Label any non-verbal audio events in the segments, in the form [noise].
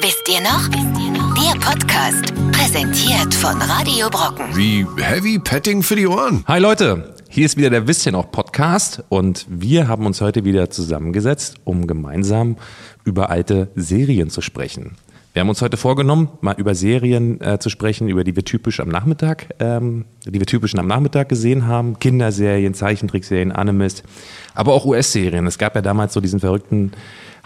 Wisst ihr noch? Wisst ihr noch? Der Podcast, präsentiert von Radio Brocken. Wie Heavy Petting für die Ohren. Hi Leute, hier ist wieder der Wisst ihr noch Podcast und wir haben uns heute wieder zusammengesetzt, um gemeinsam über alte Serien zu sprechen. Wir haben uns heute vorgenommen, mal über Serien äh, zu sprechen, über die wir typisch am Nachmittag, ähm, die wir typisch am Nachmittag gesehen haben. Kinderserien, Zeichentrickserien, Animes, aber auch US-Serien. Es gab ja damals so diesen verrückten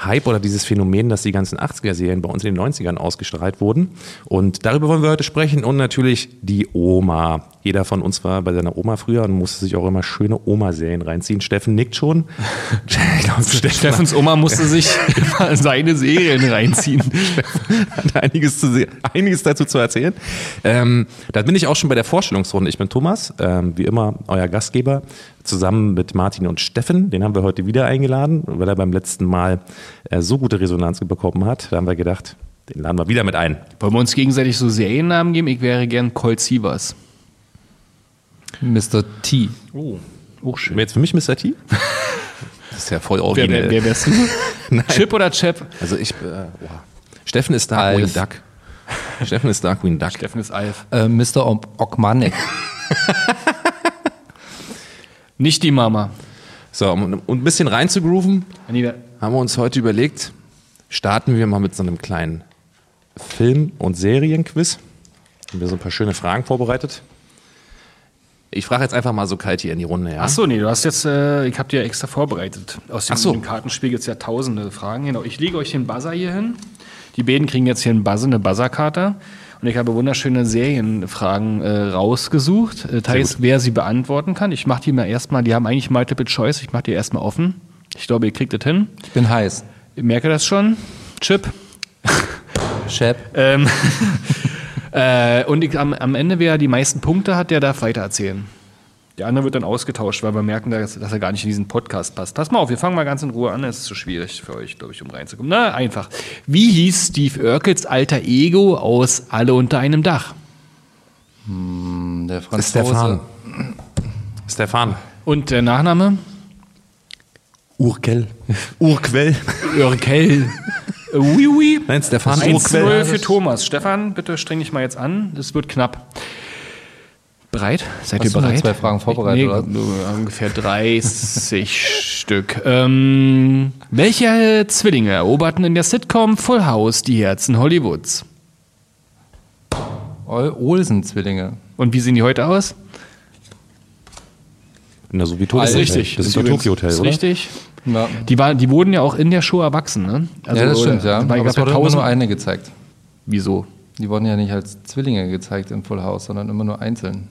Hype oder dieses Phänomen, dass die ganzen 80er-Serien bei uns in den 90ern ausgestrahlt wurden. Und darüber wollen wir heute sprechen und natürlich die Oma. Jeder von uns war bei seiner Oma früher und musste sich auch immer schöne Oma-Serien reinziehen. Steffen nickt schon. [laughs] Glaub, Steffens Oma musste sich [laughs] immer seine Serien reinziehen. hat einiges, zu, einiges dazu zu erzählen. Ähm, da bin ich auch schon bei der Vorstellungsrunde. Ich bin Thomas, ähm, wie immer euer Gastgeber, zusammen mit Martin und Steffen. Den haben wir heute wieder eingeladen, weil er beim letzten Mal äh, so gute Resonanz bekommen hat. Da haben wir gedacht, den laden wir wieder mit ein. Wollen wir uns gegenseitig so Seriennamen geben? Ich wäre gern Colt Sievers. Mr. T. Oh, auch schön. Jetzt für mich Mr. T? [laughs] Das ist ja voll Wer, originell. wer, wer wärst du? Chip oder Chap? Also ich, äh, boah. Steffen ist Darkwing Alf. Duck. Steffen ist Darkwing Duck. Steffen ist Alf. Äh, Mr. Okmanek. [laughs] Nicht die Mama. So, um, um ein bisschen reinzugrooven, Anita, haben wir uns heute überlegt, starten wir mal mit so einem kleinen Film- und Serienquiz. Haben wir so ein paar schöne Fragen vorbereitet. Ich frage jetzt einfach mal so kalt hier in die Runde, ja? Ach so, nee, du hast jetzt, äh, ich habe dir extra vorbereitet. Aus dem, Ach so. dem Kartenspiel gibt es ja tausende Fragen. Genau, ich lege euch den Buzzer hier hin. Die beiden kriegen jetzt hier einen Buzzer, eine Buzzerkarte. Und ich habe wunderschöne Serienfragen äh, rausgesucht. Äh, teils, wer sie beantworten kann. Ich mache die mal erstmal, die haben eigentlich Multiple Choice. Ich mache die erstmal offen. Ich glaube, ihr kriegt das hin. Ich bin heiß. Ich merke das schon. Chip. Chef. Ähm, [laughs] äh, und ich, am, am Ende, wer die meisten Punkte hat, der darf weitererzählen. Der andere wird dann ausgetauscht, weil wir merken, dass, dass er gar nicht in diesen Podcast passt. Pass mal auf, wir fangen mal ganz in Ruhe an. Es ist zu schwierig für euch, glaube ich, um reinzukommen. Na, einfach. Wie hieß Steve Urkels alter Ego aus Alle unter einem Dach? Der Franzose. Stefan. Stefan. Und der Nachname? Urkel. Urquell. Urkel. oui, oui. Nein, Stefan 1-0 für Thomas. Stefan, bitte streng dich mal jetzt an. Das wird knapp. Bereit? Seid Hast ihr bereit? zwei Fragen vorbereitet, nee, oder? ungefähr [laughs] 30 Stück. Ähm, welche Zwillinge eroberten in der Sitcom Full House die Herzen Hollywoods? Ol- Olsen-Zwillinge. Und wie sehen die heute aus? Na, so wie Tokyo Alles Hotel. richtig. Das ist doch Tokyo Hotel, ist oder? richtig. Ja, Die, war, die wurden ja auch in der Show erwachsen, ne? Also, ja das stimmt, ja. Aber es ja wurde immer tausend. nur eine gezeigt. Wieso? Die wurden ja nicht als Zwillinge gezeigt in Full House, sondern immer nur einzeln.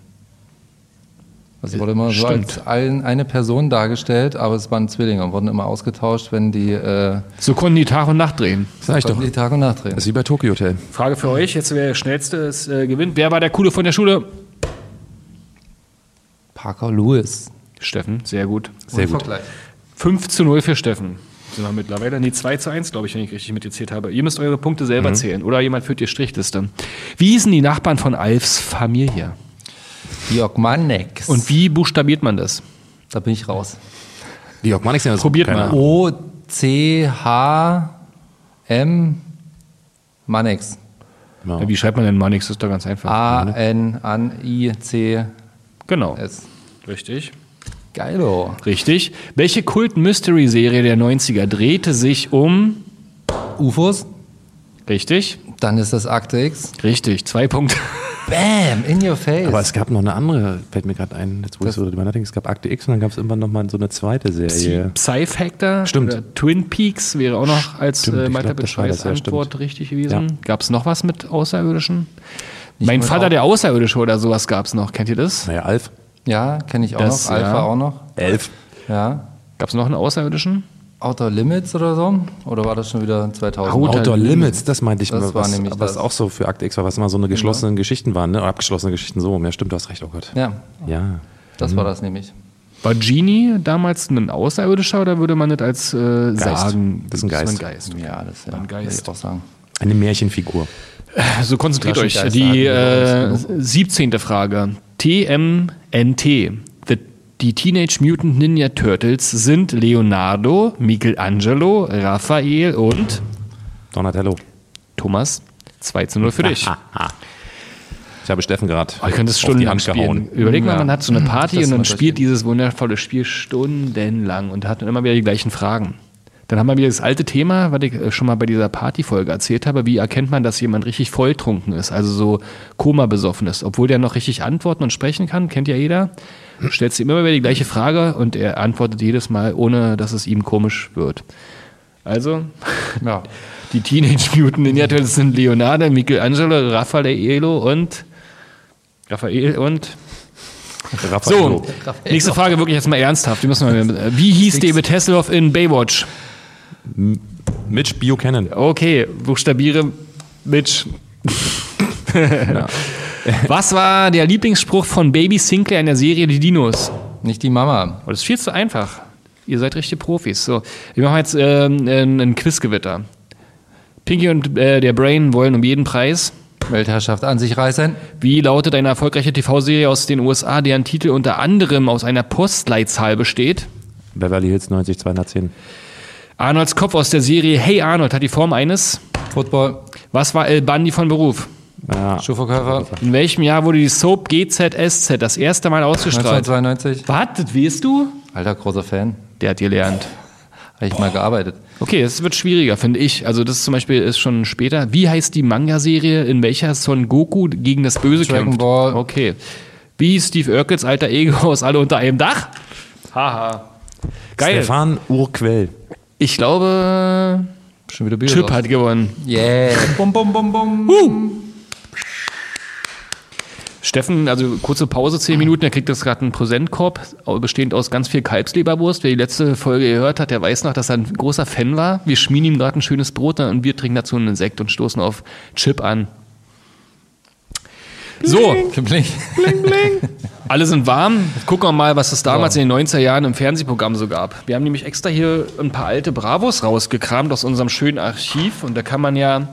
Also es wurde immer so als ein, eine Person dargestellt, aber es waren Zwillinge und wurden immer ausgetauscht, wenn die, äh, So konnten die Tag und Nacht drehen. Sag ich doch. die Tag und Nacht drehen. Das ist wie bei Tokyo Hotel. Frage für euch, jetzt wer der Schnellste ist, äh, gewinnt. Wer war der Coole von der Schule? Parker Lewis. Steffen, sehr gut. Sehr gut. Vergleich. 5 zu 0 für Steffen. Sind wir mittlerweile? Nee, 2 zu 1, glaube ich, wenn ich richtig mitgezählt habe. Ihr müsst eure Punkte selber zählen. Oder jemand führt die Strichliste. Wie hießen die Nachbarn von Alfs Familie? Die Okmaneks. Und wie buchstabiert man das? Da bin ich raus. Die Ogmanics sind das Probiert mal. Ahnung. O-C-H-M Manex. Ja. Ja, Wie schreibt man denn Manix? Das ist doch ganz einfach. A-N-N-I-C-S. Genau. Richtig. Geilo. Richtig. Welche Kult-Mystery-Serie der 90er drehte sich um. UFOs. Richtig? Dann ist das Akte X. Richtig. Zwei Punkte. [laughs] Bam, in your face. Aber es gab noch eine andere, fällt mir gerade ein, jetzt wo ich so drüber nachdenke, es gab Akte X und dann gab es irgendwann noch mal so eine zweite Serie. Psy-Factor. Stimmt. Oder Twin Peaks wäre auch noch als Stimmt, äh, ich Choice ja, Antwort stimmt. richtig gewesen. Ja. Gab es noch was mit Außerirdischen? mein mit Vater, Au- der Außerirdische oder sowas gab es noch. Kennt ihr das? Naja, Alf. ja, kenne ich auch Das, noch. Alpha ja. auch noch. Elf. Ja. Gab es noch einen Außerirdischen? Outer Limits oder so? Oder war das schon wieder 2000? Outer Outdoor Limits. Limits, das meinte ich Das mal, war was, nämlich was das. auch so für Akte X war, was immer so eine geschlossene Geschichten waren, ne? Oder abgeschlossene Geschichten so. Ja, stimmt, du hast recht, oh Gott. Ja, Ja. das war das nämlich. War Genie damals ein Außerirdischer oder würde man das als äh, sagen? Das ist ein Geist. Geist. Ja, das ja, Ein Geist. würde ich auch sagen. Eine Märchenfigur. So konzentriert euch. Die äh, wir bei 17. Frage. TMNT. Die Teenage Mutant Ninja Turtles sind Leonardo, Michelangelo, Raphael und Donatello. Thomas, 2 zu 0 für dich. [laughs] Ich habe Steffen gerade Oh, ich könnte es stundenlang spielen. Überleg mal, Ja. man hat so eine Party Das und dann spielt dieses wundervolle Spiel stundenlang und hat dann immer wieder die gleichen Fragen. Dann haben wir wieder das alte Thema, was ich äh, schon mal bei dieser Partyfolge erzählt habe. Wie erkennt man, dass jemand richtig volltrunken ist, also so Koma besoffen ist, obwohl der noch richtig antworten und sprechen kann, kennt ja jeder. Stellst du ihm immer wieder die gleiche Frage und er antwortet jedes Mal, ohne dass es ihm komisch wird. Also, [laughs] Ja. die Teenage Mutant Ninja Turtles sind Leonardo, Michelangelo, Raffaello und Raphael und Raffaello. so, nächste Frage wirklich jetzt mal ernsthaft. Die müssen wir, wie hieß David Hasselhoff in Baywatch? Mitch Buchanan. Okay, buchstabiere Mitch. [laughs] Was war der Lieblingsspruch von Baby Sinclair in der Serie Die Dinos? Nicht die Mama. Oh, das ist viel zu einfach. Ihr seid richtige Profis. So, wir machen jetzt ein, ein Quizgewitter. Pinky und äh, der Brain wollen um jeden Preis. Weltherrschaft an sich reißen. Wie lautet eine erfolgreiche TV-Serie aus den USA, deren Titel unter anderem aus einer Postleitzahl besteht? Beverly Hills 90 210. Arnolds Kopf aus der Serie Hey Arnold hat die Form eines. Football. Was war El Bandi von Beruf? Ja, Schuhverkäufer. In welchem Jahr wurde die Soap GZSZ das erste Mal ausgestrahlt? 1992. Wartet, weißt du? Alter, großer Fan. Der hat gelernt. Habe ich mal gearbeitet. Okay, es wird schwieriger, finde ich. Also das zum Beispiel ist schon später. Wie heißt die Manga-Serie, in welcher Son Goku gegen das Böse Dragon kämpft? Ball. Okay. Wie Steve Urkels alter Ego [laughs] aus Alle unter einem Dach? Haha. Geil. Stefan Urquell. Ich glaube, Schon wieder Bücher. Chip hat gewonnen. Yeah. Bum, bum, bum, bum. Steffen, also kurze Pause, zehn Minuten, er kriegt jetzt gerade einen Präsentkorb, bestehend aus ganz viel Kalbsleberwurst. Wer die letzte Folge gehört hat, der weiß noch, dass er ein großer Fan war. Wir schmieden ihm gerade ein schönes Brot und wir trinken dazu einen Sekt und stoßen auf Chip an. So, Bling. alle sind warm. Gucken wir mal, was es damals in den 90er Jahren im Fernsehprogramm so gab. Wir haben nämlich extra hier ein paar alte Bravos rausgekramt aus unserem schönen Archiv und da kann man ja,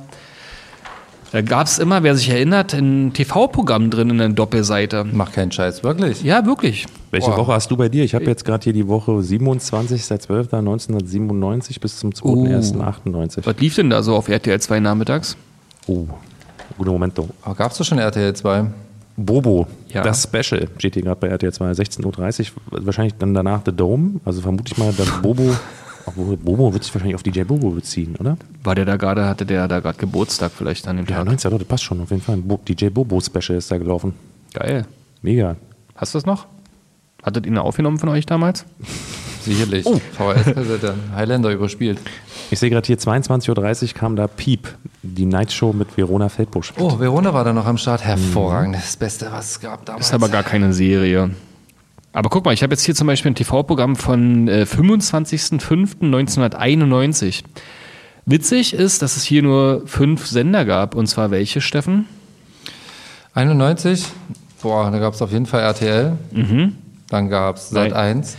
da gab es immer, wer sich erinnert, ein TV-Programm drin in der Doppelseite. Mach keinen Scheiß, wirklich. Ja, wirklich. Welche Boah. Woche hast du bei dir? Ich habe jetzt gerade hier die Woche 27. 1997 bis zum 2.1.98. Was lief denn da so auf RTL 2 nachmittags? Oh, guter Momento. Aber gab's doch schon RTL 2? Bobo, Ja. das Special, steht hier gerade bei RTL 2, 16.30 Uhr. Wahrscheinlich dann danach The Dome. Also vermute ich mal, dass [laughs] Bobo, obwohl Bobo wird sich wahrscheinlich auf DJ Bobo beziehen, oder? War der da gerade, hatte der da gerade Geburtstag vielleicht an dem Ja, Tag? 90, ja, das passt schon auf jeden Fall. Bo DJ Bobo Special ist da gelaufen. Geil. Mega. Hast du das noch? Hattet ihr eine aufgenommen von euch damals? [laughs] Sicherlich. VHS-Kassette. Highlander überspielt. Ich sehe gerade hier 22.30 Uhr kam da Piep, die Nightshow mit Verona Feldbusch. Oh, Verona war da noch am Start. Hervorragend. Das Beste, was es gab damals. Ist aber gar keine Serie. Aber guck mal, ich habe jetzt hier zum Beispiel ein TV-Programm von äh, 25.05.1991. Witzig ist, dass es hier nur fünf Sender gab. Und zwar welche, Steffen? 91. Boah, da gab es auf jeden Fall RTL. Dann gab es Sat 1.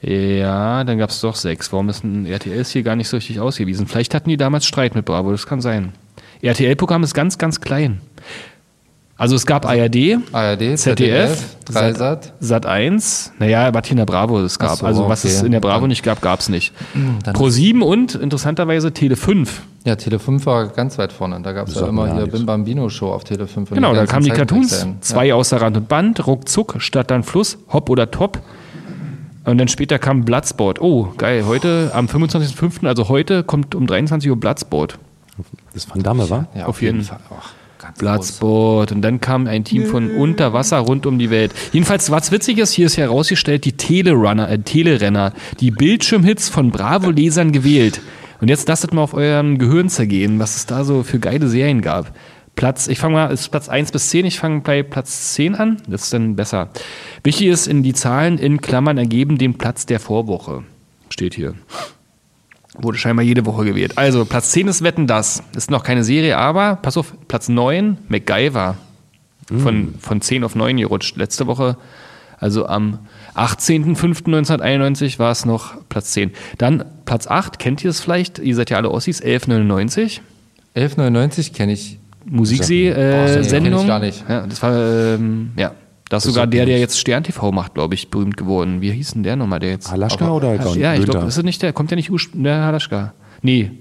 Ja, dann gab es doch sechs. Warum ist ein RTL hier gar nicht so richtig ausgewiesen? Vielleicht hatten die damals Streit mit Bravo, das kann sein. RTL-Programm ist ganz, ganz klein. Also es gab ARD, ARD, ZDF, ZDF, Dreisat. Sat 1, naja, Martina Bravo es gab. So, also was okay. es in der Bravo Dann- nicht gab, gab es nicht. [clears throat] dann- Pro 7 und interessanterweise Tele 5. Ja, Tele 5 war ganz weit vorne. Da gab es ja immer ja hier. Bim Bambino Show auf Tele 5. und Genau, die da kamen die Cartoons. Zwei außer Rand und Band, ruckzuck, Stadt dann Fluss, Hopp oder Top. Und dann später kam Bloodsport. Oh, geil. Heute am 25.05., also heute, kommt um 23 Uhr Bloodsport. Das Van Damme, war? Ja, Auf jeden Fall. Ach, Bloodsport. Und dann kam ein Team von unter Wasser rund um die Welt. Jedenfalls, was witzig ist, hier ist herausgestellt, die Telerunner, äh, Telerenner, die Bildschirmhits von Bravo-Lesern gewählt. Und jetzt lasst mal auf euren Gehirn zergehen, was es da so für geile Serien gab. Platz, ich fange mal, ist Platz 1 bis 10, ich fange bei Platz 10 an, das ist dann besser. Wichtig ist, in die Zahlen in Klammern ergeben den Platz der Vorwoche. Steht hier. Wurde scheinbar jede Woche gewählt. Also, Platz 10 ist Wetten das. Ist noch keine Serie, aber pass auf, Platz 9, MacGyver. Von, von 10 auf 9 gerutscht. Letzte Woche, also am 18.05.1991 war es noch Platz 10. Dann Platz 8, kennt ihr es vielleicht? Ihr seid ja alle Ossis, 1199. 1199 kenne ich. Musiksee-Sendung. Boah, nee, kenn ich gar nicht. Ja, das war, ähm, ja. Das ist sogar der, der jetzt Stern TV macht, glaube ich, berühmt geworden. Wie hieß denn der nochmal, der jetzt? Halaschka oder Ja, ich glaube, ist es nicht der, kommt der nicht der Halaschka? Nee.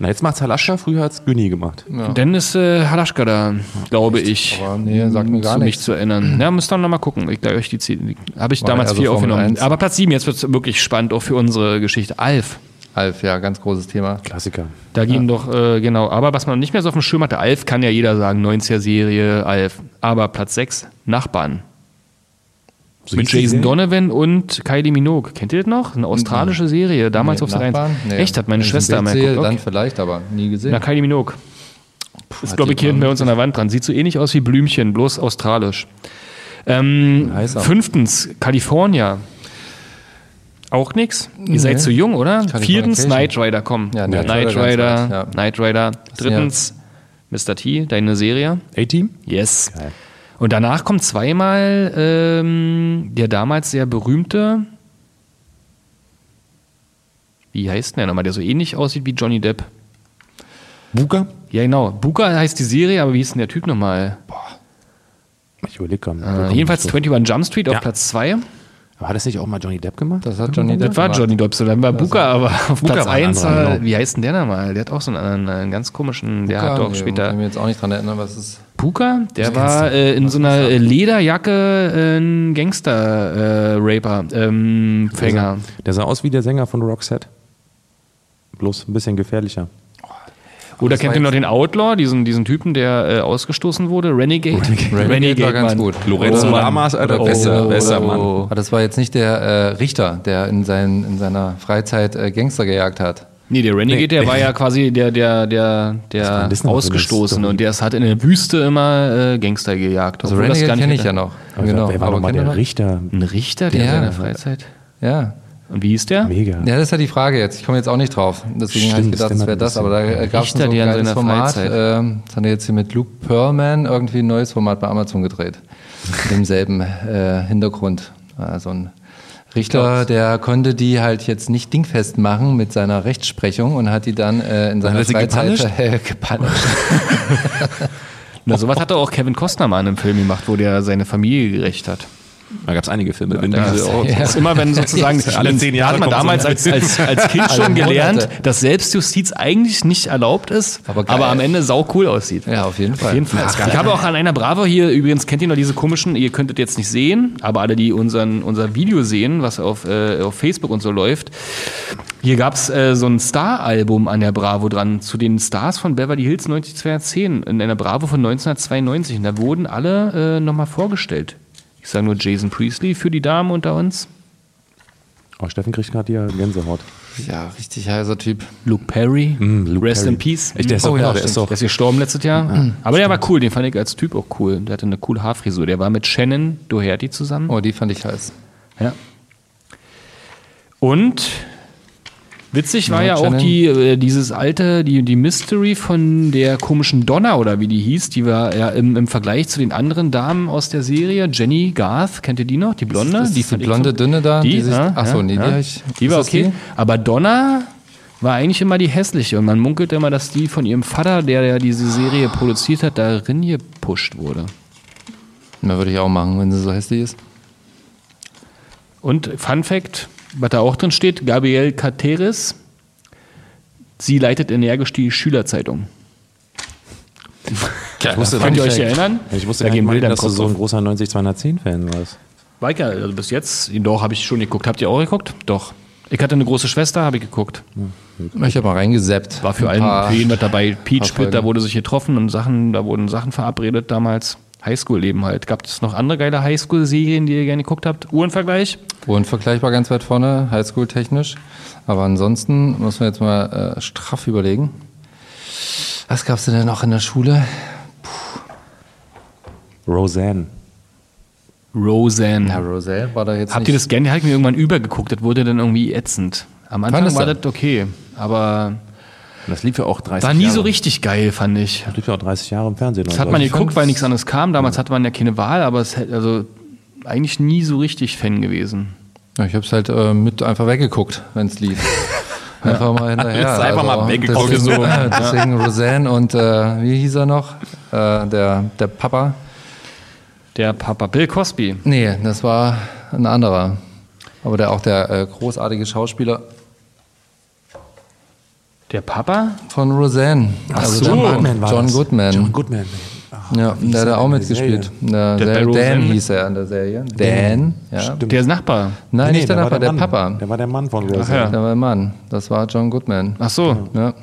Na, jetzt macht's Halaschka, früher hat's Günni gemacht. Dann ist äh, Halaschka da, glaube ich. Aber nee, sagt mir gar zu mich nichts. zu erinnern. Ja, müsst ihr noch mal gucken. Ich gleich euch die Ziele. Habe ich War damals eher so vier Formel aufgenommen. 1. Aber Platz sieben, jetzt wird es wirklich spannend, auch für unsere Geschichte. Alf. Alf, ja, ganz großes Thema. Klassiker. Da ging doch, äh, genau. Aber was man nicht mehr so auf dem Schirm hatte, Alf kann ja jeder sagen, 90er-Serie, Alf. Aber Platz 6, Nachbarn. So Mit Jason? Donovan und Kylie Minogue. Kennt ihr das noch? Eine australische Serie, damals Nee, auf Sat 1. Nachbarn? Nee. Echt, hat meine Wenn ich Schwester ein mal Bild sehe, geguckt. Dann Okay. vielleicht, aber nie gesehen. Na, Kylie Minogue. ist, hat glaube ich, hier bei uns an der Wand dran. Sieht so ähnlich aus wie Blümchen, bloß australisch. Ähm, fünftens, California. Auch nix? Ihr seid Nee. zu jung, oder? Californication. Viertens, Knight Rider, komm. Ja, Knight, Knight Rider ja. Knight Rider. Drittens, Mr. T, deine Serie. A-Team? Yes. Geil. Und danach kommt zweimal ähm, der damals sehr berühmte, wie heißt denn der nochmal, der so ähnlich aussieht wie Johnny Depp. Buka? Ja, genau. Buka heißt die Serie, aber wie hieß denn der Typ nochmal? Ich überlege gerade. Äh, jedenfalls 21 Jump Street Ja. auf Platz 2. Aber hat das nicht auch mal Johnny Depp gemacht? Das hat Johnny Depp Das war gemacht. Johnny Depp, so dann war Buka, aber auf Buka Platz war ein 1, anderer, äh, genau. wie heißt denn der nochmal? Der hat auch so einen, anderen, einen ganz komischen, der hat doch Nee, später. Kann ich mir jetzt auch nicht dran erinnern, was es ist. Puka, der war äh, in so einer äh, Lederjacke äh, ein Gangster-Raper, ähm, Fänger. Der sah aus wie der Sänger von Roxette. Bloß ein bisschen gefährlicher. Oder kennt ihr noch den Outlaw, diesen, diesen Typen, der äh, ausgestoßen wurde? Renegade? Renegade war ganz Mann. gut. Lorenzo Oder- Lamas, Alter, oder- besser, oh, besser, oh, Mann. oh. Aber das war jetzt nicht der äh, Richter, der in, sein, in seiner Freizeit äh, Gangster gejagt hat. Nee, der Renegade, Nee. der war ja quasi der, der, der, der Ausgestoßene und der hat in der Wüste immer äh, Gangster gejagt. Also Renegade kenne nicht ich ja noch. Aber genau. Wer war aber nochmal der? Richter? Ein Richter, der Ja. in seiner Freizeit. Ja. Und wie hieß der? Mega. Ja, das ist ja die Frage jetzt. Ich komme jetzt auch nicht drauf. Deswegen habe ich gedacht, das wäre das. Aber da gab es so ein geiles Format. Ähm, das haben wir jetzt hier mit Luke Pearlman irgendwie ein neues Format bei Amazon gedreht. Mit demselben äh, Hintergrund. Also ein Richter, der konnte die halt jetzt nicht dingfest machen mit seiner Rechtsprechung und hat die dann äh, in seiner er Freizeit [laughs] äh, gepunished. [laughs] Na, sowas hat auch Kevin Costner mal in einem Film gemacht, wo der seine Familie gerecht hat. Da gab es einige Filme. Vin Das, Diesel das ist immer, wenn sozusagen, [laughs] Alle zehn Jahre da hat man damals als, als, als Kind [laughs] schon gelernt, dass Selbstjustiz eigentlich nicht erlaubt ist, Aber aber, am Ende sau cool aussieht. Ja, auf jeden Fall. Auf jeden Fall. ich habe auch an einer Bravo hier, übrigens kennt ihr noch diese komischen, ihr könntet jetzt nicht sehen, aber alle, die unseren, unser Video sehen, was auf, äh, auf Facebook und so läuft, hier gab es äh, so ein Star-Album an der Bravo dran, zu den Stars von Beverly Hills 90210, in einer Bravo von 1992. Und da wurden alle äh, nochmal vorgestellt. Ich sage nur Jason Priestley für die Damen unter uns. Oh, Steffen kriegt gerade hier Gänsehaut. Ja, richtig heißer Typ. Luke Perry, Mm, Luke Rest Perry. in Peace. Echt, der ist Oh doch, ja, ja, der stimmt. ist doch. Der ist gestorben letztes Jahr. Aber der war cool, den fand ich als Typ auch cool. Der hatte eine coole Haarfrisur. Der war mit Shannon Doherty zusammen. Oh, die fand ich heiß. Ja. Und witzig war Ja, ja auch die, äh, dieses alte, die, die Mystery von der komischen Donna oder wie die hieß. Die war ja im, im Vergleich zu den anderen Damen aus der Serie. Jenny Garth, kennt ihr die noch? Die Blonde? Ist das die ich blonde, so- dünne da, Die, die sich- ja, ach so, ja, nee, die ja. hab ich- Die war ist okay. die? Aber Donna war eigentlich immer die hässliche und man munkelt immer, dass die von ihrem Vater, der ja diese Serie produziert hat, darin gepusht wurde. Na, würde ich auch machen, wenn sie so hässlich ist. Und Fun Fact, was da auch drin steht, Gabrielle Cateris, sie leitet energisch die Schülerzeitung. [laughs] Ich wusste Könnt ihr euch erinnern? Ich wusste Da gar nicht, mal, dass du so ein großer 90-210-Fan warst. War ich ja, also bis jetzt, doch, habe ich schon geguckt. Habt ihr auch geguckt? Doch. Ich hatte eine große Schwester, habe ich geguckt. Ich habe mal reingeseppt. War für Ein allen, für jeden was dabei. Peach Pit, da wurde sich getroffen und Sachen, da wurden Sachen verabredet damals. Highschool-Leben halt. Gab es noch andere geile Highschool-Serien, die ihr gerne geguckt habt? Uhrenvergleich? Unvergleichbar ganz weit vorne, Highschool-technisch. Aber ansonsten muss man jetzt mal äh, straff überlegen. Was gab's denn noch in der Schule? Roseanne. Roseanne. Ja, Roselle war da jetzt Habt ihr nicht. das gerne? Mir irgendwann übergeguckt. Das wurde dann irgendwie ätzend. Am Anfang war das okay. Aber Das lief ja auch 30 war nie Jahre. so richtig geil, fand ich. Das lief ja auch 30 Jahre im Fernsehen. Das hat man geguckt, weil nichts anderes kam. Damals hatte man ja keine Wahl, aber es hätte, also eigentlich nie so richtig Fan gewesen. Ja, ich habe es halt äh, mit einfach weggeguckt, wenn es lief. [laughs] Einfach mal hinterher. Du einfach mal weggeguckt. Deswegen, äh, [laughs] deswegen Roseanne und äh, wie hieß er noch? Äh, der, der Papa. Der Papa Bill Cosby. Nee, das war ein anderer. Aber der auch der äh, großartige Schauspieler. Der Papa? Von Roseanne. Also so. John, Goodman war John das. Goodman. John Goodman. Ja, wie hieß der hat er auch der mitgespielt. Der Der Serie- Dan Roseanne hieß er in der Serie. Dan, ja. Der ist Nachbar. Nein, Nee, nicht der war Nachbar, der, Mann. Papa. Der war der Mann von Roseanne. Ach ja. Der war der Mann. Das war John Goodman. Ach so. Ja.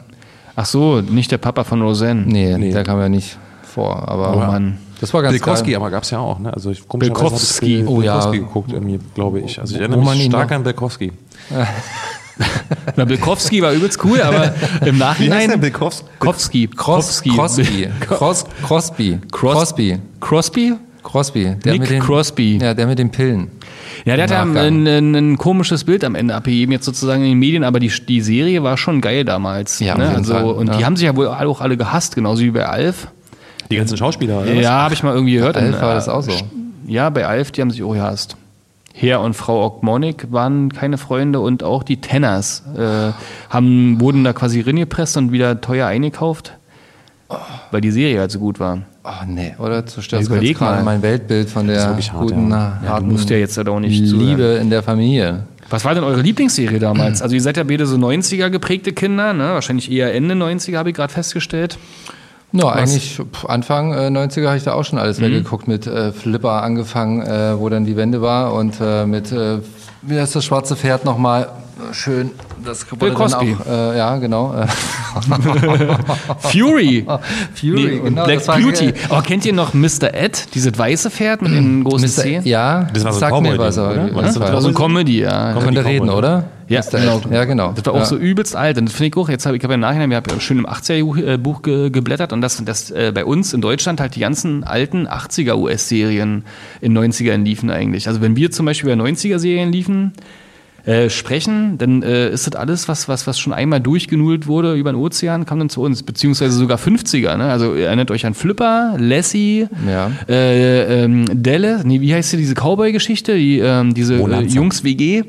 Ach so, nicht der Papa von Roseanne. Nee, Nee. der kam ja nicht vor. Aber Oh Mann. das war ganz Bilkowski, geil. aber gab es ja auch, ne? Also ich komischerweise Bilkowski. ich Oh ja. Bilkowski geguckt, irgendwie, glaube ich. Also ich erinnere mich stark an Bilkowski. [laughs] Na, Bilkowski war übelst cool, aber im Nachhinein. Bilkowski? Kowski. Cross, Crosby. Cross, Crosby. Crosby. Crosby? Crosby. Der Nick mit den, Crosby. Ja, der mit den Pillen. Ja, der hat ein, ein, ein komisches Bild am Ende abgegeben, jetzt sozusagen in den Medien, aber die, die Serie war schon geil damals. Ja, ne? also, Fall, Und ja. die haben sich ja wohl auch alle gehasst, genauso wie bei Alf. Die ganzen Schauspieler, oder? Ja, habe ich mal irgendwie gehört. Alf Und, war äh, das auch so. Ja, bei Alf, die haben sich auch gehasst. Herr und Frau Ogmonik waren keine Freunde und auch die Tenners äh, haben, wurden da quasi reingepresst und wieder teuer eingekauft, weil die Serie halt so gut war. Oh nee, oder zerstörst du Überleg mal. mein Weltbild von der hart, guten, ja. Ja, harten du musst ja jetzt halt auch nicht Liebe zuhören. in der Familie. Was war denn eure Lieblingsserie damals? Also ihr seid ja beide so 90er geprägte Kinder, ne? wahrscheinlich eher Ende 90er, habe ich gerade festgestellt. Ja, eigentlich pf, Anfang äh, 90er habe ich da auch schon Mhm. alles weggeguckt, mit äh, Flipper angefangen, äh, wo dann die Wende war und äh, mit, äh, wie heißt das schwarze Pferd nochmal? Schön, das Bill dann Cosby. auch, äh, ja genau. Äh, [laughs] Fury. Fury, Nee, und genau, Black Beauty. Aber kennt ihr noch Mr. Ed, dieses weiße Pferd mit den großen Mr. Zähnen? Ja, Das war so ein mir was, oder? War was das war so eine Comedy, ja. Comedy reden, oder? Ja, genau. Ja, genau. Das war auch ja. so übelst alt. Und das finde ich auch, jetzt habe ich habe ja im Nachhinein, wir haben ja schön im 80er-Buch ge geblättert und das, das äh, bei uns in Deutschland halt die ganzen alten 80er US-Serien in 90ern liefen eigentlich. Also wenn wir zum Beispiel über 90er-Serien liefen, äh, sprechen, dann äh, ist das alles, was, was, was schon einmal durchgenudelt wurde über den Ozean, kam dann zu uns, beziehungsweise sogar 50er. Ne? Also ihr erinnert euch an Flipper, Lassie, Ja. äh, ähm, Delle, nee, wie heißt hier diese Cowboy-Geschichte, die, ähm, diese äh. Jungs-WG?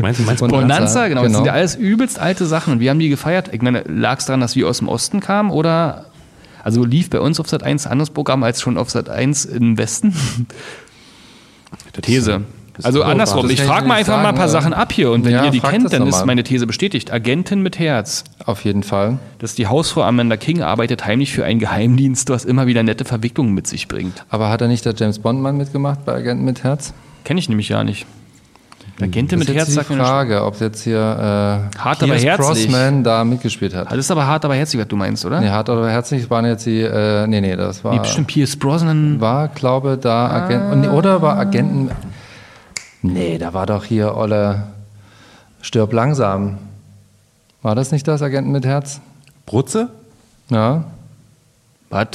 Meinst du, meinst du? Bonanza, Bonanza, genau. Das genau. sind ja alles übelst alte Sachen und wir haben die gefeiert. Ich meine, lag es daran, dass wir aus dem Osten kamen oder also lief bei uns auf Sat 1 ein anderes Programm als schon auf Sat 1 im Westen? These. Also andersrum, das ich frage mal einfach mal ein paar sagen, Sachen ab hier und wenn ja, ihr die kennt, das dann ist meine These bestätigt. Agentin mit Herz. Auf jeden Fall. Dass die Hausfrau Amanda King arbeitet heimlich für einen Geheimdienst, was immer wieder nette Verwicklungen mit sich bringt. Aber hat er nicht der James Bond Mann mitgemacht bei Agenten mit Herz? Kenne ich nämlich gar nicht. Agentin Das mit ist Herz jetzt sagt die. Frage, ob jetzt hier äh, Hart, aber herzlich. Brosnan da mitgespielt hat. Das ist aber hart, aber herzlich, was du meinst, oder? Nee, hart oder herzlich waren jetzt die, äh, nee, nee, das war, Nee, bestimmt Pierce Brosnan. war, glaube da Agenten, oder war Agenten, nee, da war doch hier Olle Stirb langsam. War das nicht das, Agenten mit Herz? Brutze? Ja, Was?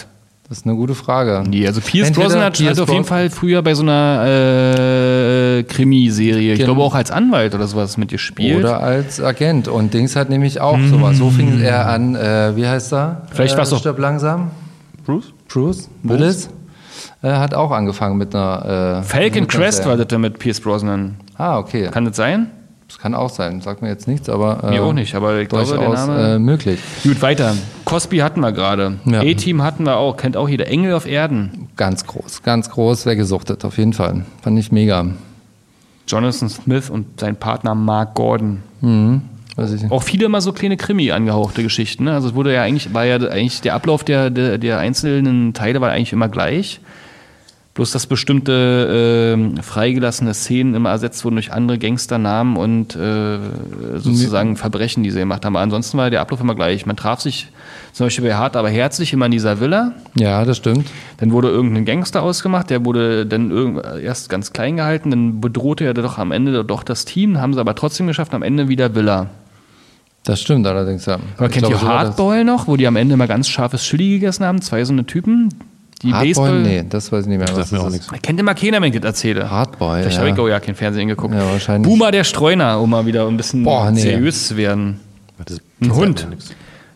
das ist eine gute Frage. Nee, also Pierce Entweder Brosnan hat, Pierce auf jeden Fall früher bei so einer äh, Krimiserie, ich Genau. glaube auch als Anwalt oder sowas mitgespielt. Oder als Agent. Und Dings hat nämlich auch sowas. So fing er an, äh, wie heißt er? Vielleicht äh, war's doch- Stirb langsam. Bruce? Bruce Willis. Äh, hat auch angefangen mit einer. Äh, Falcon mit einer Crest Serie. war das mit Pierce Brosnan. Ah, okay. Kann das sein? Das kann auch sein. Sagt mir jetzt nichts, aber. Äh, Mir auch nicht, aber ich glaube, der Name. äh, möglich. Gut, weiter. Cosby hatten wir gerade. Ja. A-Team hatten wir auch. Kennt auch jeder. Engel auf Erden. Ganz groß, ganz groß weggesuchtet, auf jeden Fall. Fand ich mega. Jonathan Smith und sein Partner Mark Gordon. Weiß ich. Auch viele immer so kleine Krimi angehauchte Geschichten. Ne? Also es wurde ja eigentlich, war ja eigentlich der Ablauf der, der, der einzelnen Teile war eigentlich immer gleich. Bloß dass bestimmte ähm, freigelassene Szenen immer ersetzt wurden durch andere Gangsternamen und äh, sozusagen Verbrechen, die sie gemacht haben. Aber ansonsten war der Ablauf immer gleich. Man traf sich zum Beispiel bei Hart aber herzlich immer in dieser Villa. Ja, das stimmt. Dann wurde irgendein Gangster ausgemacht, der wurde dann erst ganz klein gehalten, dann bedrohte er doch am Ende doch das Team, haben sie aber trotzdem geschafft, am Ende wieder Villa. Das stimmt allerdings, ja. Aber Ich kennt glaube, ihr Hardball noch, wo die am Ende mal ganz scharfes Chili gegessen haben? Zwei so eine Typen. Die Hardball? Baseball. Nee, das weiß ich nicht mehr. Was mir auch das nichts. Kennt immer keiner, wenn ich das erzähle. Hardball, Vielleicht ja. habe ich auch ja kein Fernsehen geguckt. Ja, wahrscheinlich. Boomer der Streuner, um mal wieder ein bisschen Boah, nee. seriös zu werden. Das Ein Hund. Das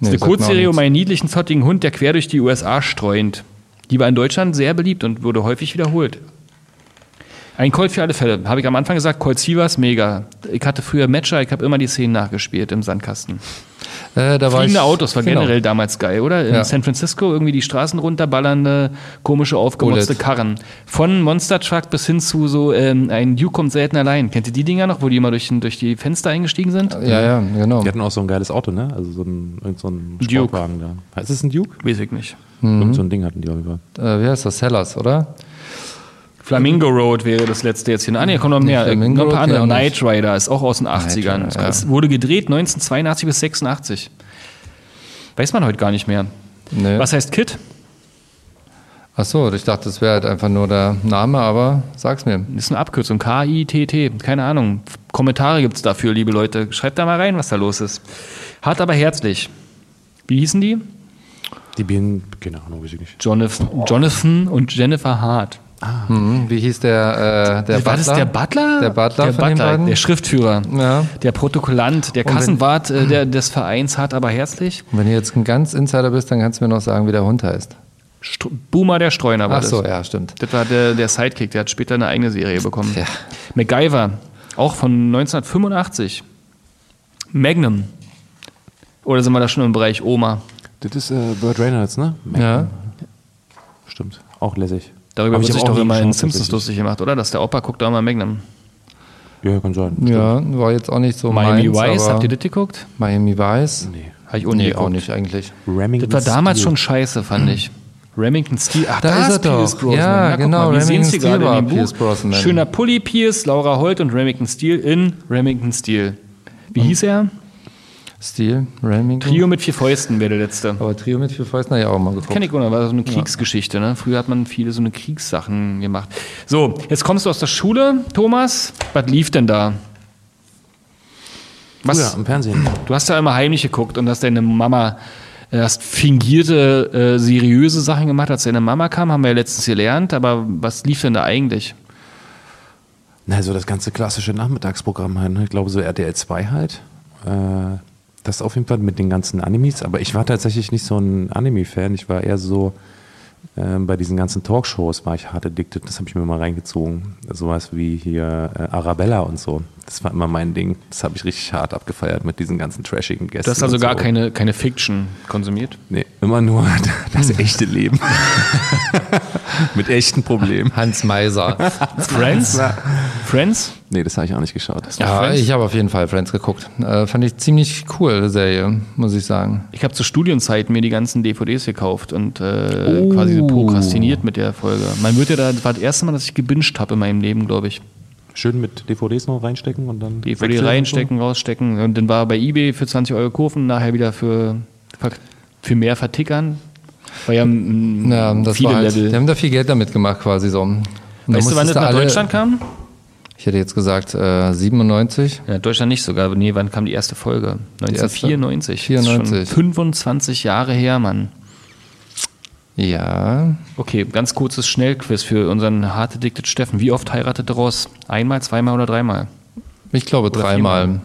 Nee, ist eine Kurzserie um einen niedlichen, zottigen Hund, der quer durch die USA streunt. Die war in Deutschland sehr beliebt und wurde häufig wiederholt. Ein Colt für alle Fälle. Habe ich am Anfang gesagt, Colt Sievers, mega. Ich hatte früher Matcher, ich habe immer die Szenen nachgespielt im Sandkasten. Äh, da war Fliegende ich, Autos war genau. generell damals geil, oder? In Ja. San Francisco irgendwie die Straßen runterballernde, komische, aufgemotzte Bullet. Karren. Von Monster Truck bis hin zu so ähm, ein Duke kommt selten allein. Kennt ihr die Dinger noch, wo die immer durch, den- durch die Fenster eingestiegen sind? Ja, ja, genau. Die hatten auch so ein geiles Auto, ne? Also so ein, so ein Duke. Sportwagen da. Ist es ein Duke? Weiß ich nicht. Irgend so ein Ding hatten die auf jeden Fall. Äh, wie heißt das? Sellers, oder? Flamingo Road wäre das letzte jetzt hier. Ah, nee, kommt noch mehr. Äh, Flamingo noch ein paar Road andere. Knight. Rider ist auch aus den 80ern. Rider, ja. Es wurde gedreht 1982 bis 86. Weiß man heute gar nicht mehr. Nee. Was heißt Kit? Ach so, ich dachte, das wäre halt einfach nur der Name, aber sag's mir. Das ist eine Abkürzung. K-I-T-T. Keine Ahnung. Kommentare gibt's dafür, liebe Leute. Schreibt da mal rein, was da los ist. Hart aber herzlich. Wie hießen die? Die Bienen, keine Ahnung, weiß ich nicht. Jonathan, Jonathan und Jennifer Hart. Hm, wie hieß der, äh, der War das der Butler? Der Butler der von den Butler, beiden? der Schriftführer. Ja. Der Protokollant, der wenn- Kassenwart äh, der, des Vereins Hart aber herzlich. Und wenn du jetzt ein ganz Insider bist, dann kannst du mir noch sagen, wie der Hund heißt. Str Boomer der Streuner war Ach so, das. ja, stimmt. Das war der, der Sidekick, der hat später eine eigene Serie bekommen. Tja. MacGyver, auch von 1985. Magnum. Oder sind wir da schon im Bereich Oma? Das ist äh, Burt Reynolds, ne? Ja. Stimmt. Auch lässig. Darüber Hab wird ich sich aber auch doch immer in Simpsons lustig gemacht, oder? Dass der Opa guckt da immer Magnum. Ja, kann sein. Ja, war jetzt auch nicht so Miami meins, Vice, aber habt ihr das geguckt? Miami Vice? Nee. Habe ich auch Nee, auch nicht eigentlich. Remington Das war damals Steel. schon scheiße, fand ich. Remington Steel. Ach, Da ist er doch. Pierce Brosnan. Ja, guck genau, Mal, Remington Steel war in dem Buch. Pierce Brosnan. Schöner Pulli Pierce, Laura Holt und Remington Steel in Remington Steel. Wie hieß er? Stil, Remington. Trio mit vier Fäusten wäre der letzte. Aber Trio mit vier Fäusten habe ich auch mal geguckt. Kenn ich noch, war so eine Kriegsgeschichte. Ne? Früher hat man viele so eine Kriegssachen gemacht. So, jetzt kommst du aus der Schule, Thomas. Was lief denn da? Was? Früher am Fernsehen. Du hast ja immer heimlich geguckt und hast deine Mama, äh, hast fingierte, äh, seriöse Sachen gemacht, als deine Mama kam, haben wir ja letztens gelernt, aber was lief denn da eigentlich? Na, so das ganze klassische Nachmittagsprogramm halt. Ne? Ich glaube, so RTL 2 halt. Äh, das auf jeden Fall mit den ganzen Animes. Aber ich war tatsächlich nicht so ein Anime-Fan. Ich war eher so, ähm, bei diesen ganzen Talkshows war ich hart addicted. Das habe ich mir mal reingezogen. Sowas wie hier äh, Arabella und so. Das war immer mein Ding. Das habe ich richtig hart abgefeiert mit diesen ganzen trashigen Gästen. Du hast also gar so. keine, keine Fiction konsumiert? Nee, immer nur [laughs] das echte Leben. [laughs] mit echten Problemen. Hans Meiser. [laughs] Friends? Friends? Nee, das habe ich auch nicht geschaut. ja, Friends? ich habe auf jeden Fall Friends geguckt. Äh, fand ich ziemlich cool, Serie, muss ich sagen. Ich habe zur Studienzeit mir die ganzen DVDs gekauft und äh, quasi so prokrastiniert mit der Folge. Man wird ja da, das war das erste Mal, dass ich gebinged habe in meinem Leben, glaube ich. Schön mit DVDs noch reinstecken und dann. DVD wechseln und reinstecken, rausstecken und dann war bei Ebay für 20 Euro kaufen, nachher wieder für, für mehr vertickern. War ja, Ja, das viele war halt, Level. die haben da viel Geld damit gemacht quasi so. Und Weißt du, wann das nach alle- Deutschland kam? Ich hätte jetzt gesagt äh, 97. Ja, Deutschland nicht sogar. Nee, wann kam die erste Folge? erste? 1994. Das ist 94. Schon 25 Jahre her, Mann. Ja, Okay, ganz kurzes Schnellquiz für unseren hart addicted Steffen. Wie oft heiratet Ross? Einmal, zweimal oder dreimal? ich glaube dreimal.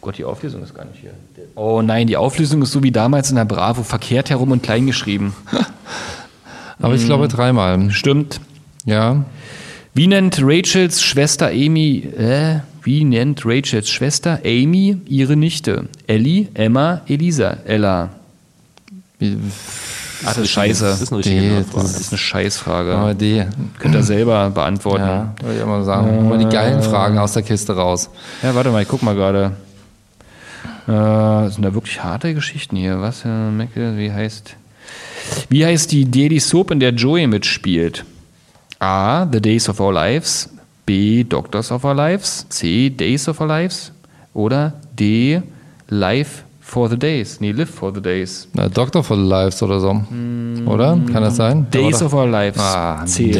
Gott, die Auflösung ist gar nicht hier. Oh nein, die Auflösung ist so wie damals in der Bravo, verkehrt herum und klein geschrieben. [laughs] Aber ich glaube dreimal. Stimmt. Ja. Wie nennt Rachels Schwester Amy, äh, wie nennt Rachels Schwester Amy ihre Nichte? Ellie, Emma, Elisa, Ella. Wie- Ach, das ist scheiße. Das ist eine richtige Die- Nachfrage. Das ist eine Scheißfrage. Aber die, Könnt ihr selber beantworten. ja, würde ich auch mal sagen. Hol mal die geilen Fragen aus der Kiste raus. Ja, warte mal, ich guck mal gerade. Äh, sind da wirklich harte Geschichten hier? Was? Äh, Mac- wie heißt. Wie heißt die Daily Soap, in der Joey mitspielt? A. The Days of Our Lives. B. Doctors of Our Lives. C. Days of Our Lives. Oder D. Life for the Days. Nee, Live for the Days. Na, Doctor for the Lives oder so. Oder? Kann das sein? Days of Our Lives. Ah, C.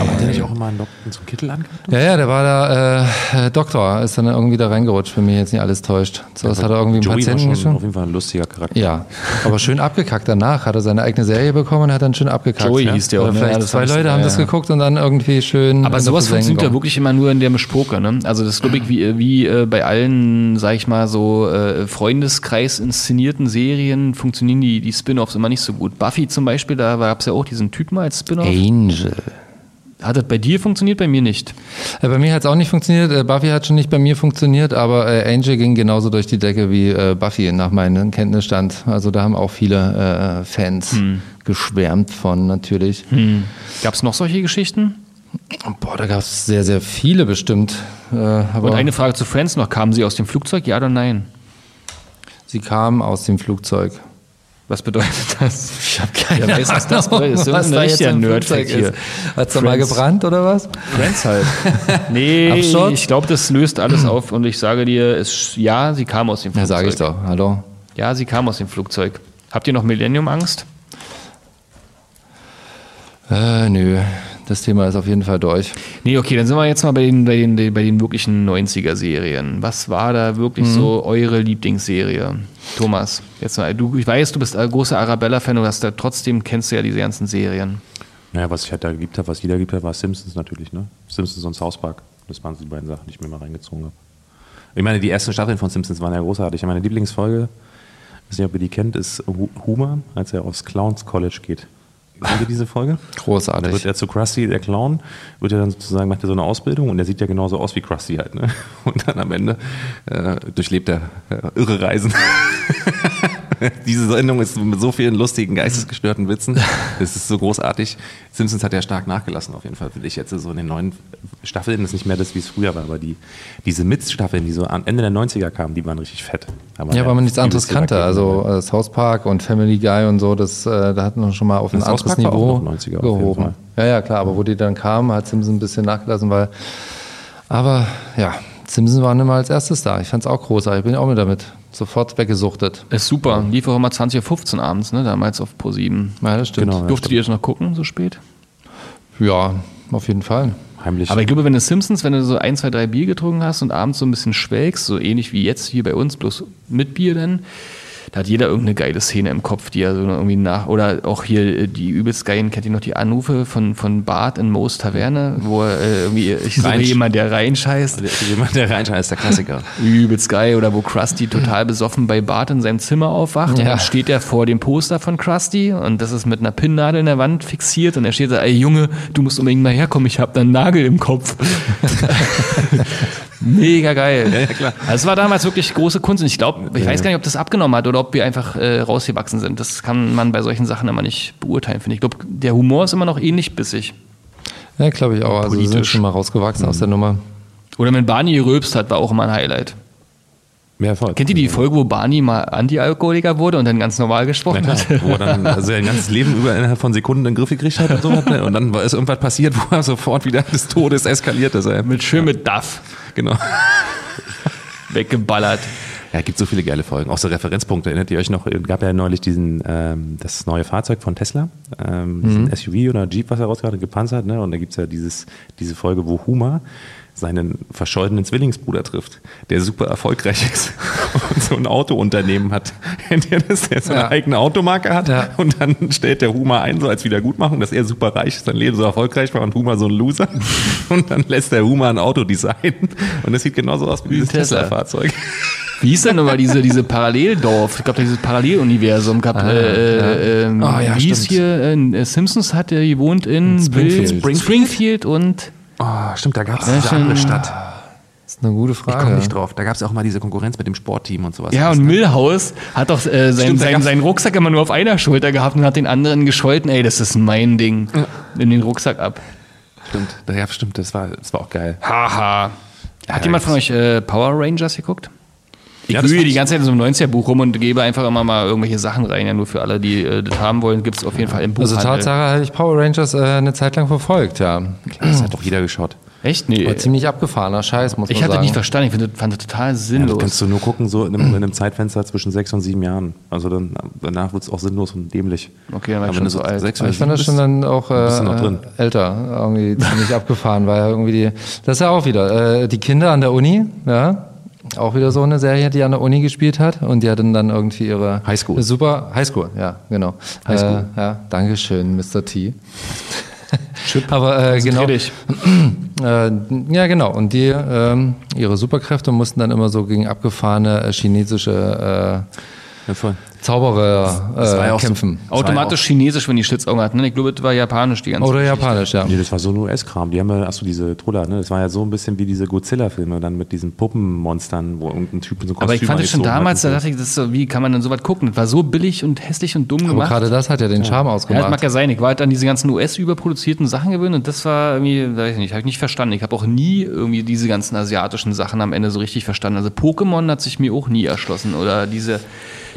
Aber hat der nicht auch immer einen, so einen Kittel angehabt? Ja, ja, der war da äh, äh, Doktor, ist dann irgendwie da reingerutscht, wenn mich jetzt nicht alles täuscht. So, das hat er irgendwie einen Joey war Patienten schon geschrieben. auf jeden Fall ein lustiger Charakter. Ja, aber schön abgekackt danach. Hat er seine eigene Serie bekommen und hat dann schön abgekackt. Joey ja? hieß der auch, Oder ne? Vielleicht Ja, zwei Leute ja, haben das ja. geguckt und dann irgendwie schön. Aber sowas funktioniert ja wirklich immer nur in der Bespoke, ne? Also das ist, glaube ich, wie, wie äh, bei allen, sag ich mal, so äh, Freundeskreis inszenierten Serien funktionieren die, die Spin-Offs immer nicht so gut. Buffy zum Beispiel, da gab es ja auch diesen Typen als Spin-Off. Angel. Hat das bei dir funktioniert, bei mir nicht? Äh, bei mir hat es auch nicht funktioniert. Äh, Buffy hat schon nicht bei mir funktioniert, aber äh, Angel ging genauso durch die Decke wie äh, Buffy nach meinem Kenntnisstand. Also da haben auch viele äh, Fans Hm. geschwärmt von natürlich. Gab es noch solche Geschichten? Boah, da gab es sehr, sehr viele bestimmt. Äh, aber Und eine Frage zu Friends noch. Kamen sie aus dem Flugzeug, ja oder nein? Sie kamen aus dem Flugzeug. Was bedeutet das? Ich habe keine Ja, weiß, was das bedeutet. Was ein da jetzt im Nerdfact Flugzeug ist. Hat's da mal gebrannt oder was? Friends halt. [laughs] Nee, Absturz? ich glaube, das löst alles auf und ich sage dir, es, ja, sie kam aus dem Ja, Flugzeug. sage ich doch. Hallo. Ja, sie kam aus dem Flugzeug. Habt ihr noch Millennium-Angst? Äh, nö, das Thema ist auf jeden Fall durch. Nee, okay, dann sind wir jetzt mal bei den, bei den, bei den wirklichen 90er-Serien. Was war da wirklich so eure Lieblingsserie? Thomas, jetzt mal, du, ich weiß, du bist ein großer Arabella-Fan und hast da trotzdem kennst du ja diese ganzen Serien. Naja, was ich halt da geliebt habe, was jeder geliebt hat, war Simpsons natürlich, ne? Simpsons und South Park. Das waren so die beiden Sachen, die ich mir mal reingezogen habe. Ich meine, die ersten Staffeln von Simpsons waren ja großartig. Meine Lieblingsfolge, ich weiß nicht, ob ihr die kennt, ist Homer, als er aufs Clowns College geht. Kennt ihr diese Folge? Da Großartig. wird er zu Krusty, der Clown, wird er dann sozusagen, macht er so eine Ausbildung und der sieht ja genauso aus wie Krusty halt, ne? [laughs] Und dann am Ende äh, durchlebt er äh, irre Reisen. [laughs] [laughs] Diese Sendung ist mit so vielen lustigen, geistesgestörten Witzen. [laughs] Das ist so großartig. Simpsons hat ja stark nachgelassen, auf jeden Fall, finde ich jetzt so in den neuen Staffeln. Das ist nicht mehr das, wie es früher war, aber die, diese Mid-Staffeln, die so am Ende der 90er kamen, die waren richtig fett. Waren Ja, weil man nichts anderes kannte. Also äh, South Park und Family Guy und so, das, äh, da hat man schon mal auf ein Das anderes Niveau noch 90er auf jeden gehoben. Ja, ja, klar, aber wo die dann kamen, hat Simpson ein bisschen nachgelassen, weil. Aber ja, Simpson waren immer als erstes da. Ich fand's auch großartig. Ich bin auch mit damit sofort weggesuchtet. Ist super. Lief auch immer 20.15 Uhr abends, ne? Damals auf Pro7. Ja, das stimmt. Genau. Ja, Durftet ihr das noch gucken, so spät? Ja, auf jeden Fall. Heimlich. Aber ich glaube, wenn du Simpsons, wenn du so ein, zwei, drei Bier getrunken hast und abends so ein bisschen schwelgst, so ähnlich wie jetzt hier bei uns, bloß mit Bier dann, da hat jeder irgendeine geile Szene im Kopf, die er so irgendwie nach, oder auch hier äh, die übelst geilen, kennt ihr noch die Anrufe von, von Bart in Moos Taverne, wo er äh, irgendwie, ich suche Reinsch- jemand, der reinscheißt. Jemand, der reinschreibt, ist der Klassiker. [laughs] Übelst geil. Oder wo Krusty total besoffen bei Bart in seinem Zimmer aufwacht. Ja. dann steht er vor dem Poster von Krusty und das ist mit einer Pinnnadel in der Wand fixiert. Und er steht da, ey Junge, du musst unbedingt mal herkommen, ich habe da einen Nagel im Kopf. [laughs] Mega geil. Ja, ja, klar. Also es war damals wirklich große Kunst. Und ich glaube, ich weiß gar nicht, ob das abgenommen hat oder ob wir einfach äh, rausgewachsen sind. Das kann man bei solchen Sachen immer nicht beurteilen, finde ich. Ich glaube, der Humor ist immer noch ähnlich bissig. Ja, glaube ich auch. Also wir sind Politisch. schon mal rausgewachsen aus der Nummer. Oder wenn Barney gerülpst hat, war auch immer ein Highlight. Mehr Erfolg. Kennt ihr die Folge, wo Barney mal Antialkoholiker wurde und dann ganz normal gesprochen klar, hat? wo er dann also sein ganzes Leben über innerhalb von Sekunden in den Griff gekriegt hat und so. Ne? Und dann es irgendwas passiert, wo er sofort wieder [laughs] des Todes eskaliert ist. Mit schön mit Duff Genau. weggeballert. Ja, gibt so viele geile Folgen. Auch so Referenzpunkte. Erinnert ihr euch noch? Gab ja neulich diesen, ähm, das neue Fahrzeug von Tesla, ähm, diesen SUV oder Jeep, was er rausgebracht hat, gepanzert. Ne? Und da gibt's ja dieses, diese Folge, wo Huma seinen verschollenen Zwillingsbruder trifft, der super erfolgreich ist und so ein Autounternehmen hat. Kennt ihr das? Der so eine Ja. eigene Automarke hat Ja. und dann stellt der Huma ein, so als Wiedergutmachung, dass er super reich ist, sein Leben so erfolgreich war und Huma so ein Loser. [laughs] Und dann lässt der Huma ein Auto designen und das sieht genauso aus wie dieses Tesla. Tesla-Fahrzeug. Wie hieß denn nochmal diese, diese Paralleldorf? Ich glaube, dieses Paralleluniversum gab. Ah, äh, äh, ähm, Ah, ja, wie hieß hier? Äh, Simpsons hat er gewohnt in Springfield. Bill- Springfield und. Oh, stimmt, da gab es Ja, diese andere Stadt. Das ist eine gute Ich Frage. komme nicht drauf. Da gab es auch mal diese Konkurrenz mit dem Sportteam und sowas. Ja, und Millhaus hat doch äh, sein, Stimmt, sein, seinen Rucksack immer nur auf einer Schulter gehabt und hat den anderen gescholten. Ey, das ist mein Ding. In den Rucksack ab. Stimmt, ja, stimmt, das war, das war auch geil. Haha. Ja, Hat jemand von euch äh, Power Rangers geguckt? Ich Ja, die ich- ganze Zeit in so einem 90er-Buch rum und gebe einfach immer mal irgendwelche Sachen rein. Ja, nur für alle, die äh, das haben wollen, gibt es auf jeden Fall im Buch. Also Tatsache hatte ich Power Rangers äh, eine Zeit lang verfolgt, ja. Das hat doch jeder geschaut. Echt? Nee. War ziemlich abgefahrener Scheiß, muss man Ich hatte sagen. nicht verstanden. Ich das- fand das total Ja, das sinnlos. kannst du nur gucken, so in einem, in einem Zeitfenster zwischen sechs und sieben Jahren. Also dann, danach wird es auch sinnlos und dämlich. Okay, dann war ich schon wenn du so alt. sechs ich fand das schon dann auch noch äh, drin. älter, irgendwie ziemlich [laughs] abgefahren, weil irgendwie die, das ist ja auch wieder, äh, die Kinder an der Uni, ja, auch wieder so eine Serie, die an der Uni gespielt hat und die hatten dann irgendwie ihre Highschool. Super Highschool, ja, genau. Highschool. Äh, ja, Dankeschön, Mr. T. [laughs] Aber äh, genau, [clears throat] äh, ja genau. Und die ähm, ihre Superkräfte mussten dann immer so gegen abgefahrene äh, chinesische Ja, äh, Zauberer Das war ja äh, auch so- kämpfen. Automatisch chinesisch, wenn die Schlitzaugen hatten. Ne? Ich glaube, das war japanisch die ganze Oder Geschichte. japanisch, ja. Nee, das war so ein US-Kram. Die haben ja, achso, diese Troller, ne? Das war ja so ein bisschen wie diese Godzilla-Filme, dann mit diesen Puppenmonstern, wo irgendein Typ in so ein Aber ich Kostüm fand es schon damals, da dachte ich, das ist so, wie kann man denn sowas gucken? Das war so billig und hässlich und dumm Aber gemacht. gerade das hat ja den Charme Ja, das ausgemacht. mag ja sein. Ich war halt an diese ganzen US-überproduzierten Sachen gewöhnt und das war irgendwie, weiß ich nicht, habe ich nicht verstanden. Ich habe auch nie irgendwie diese ganzen asiatischen Sachen am Ende so richtig verstanden. Also Pokémon hat sich mir auch nie erschlossen oder diese.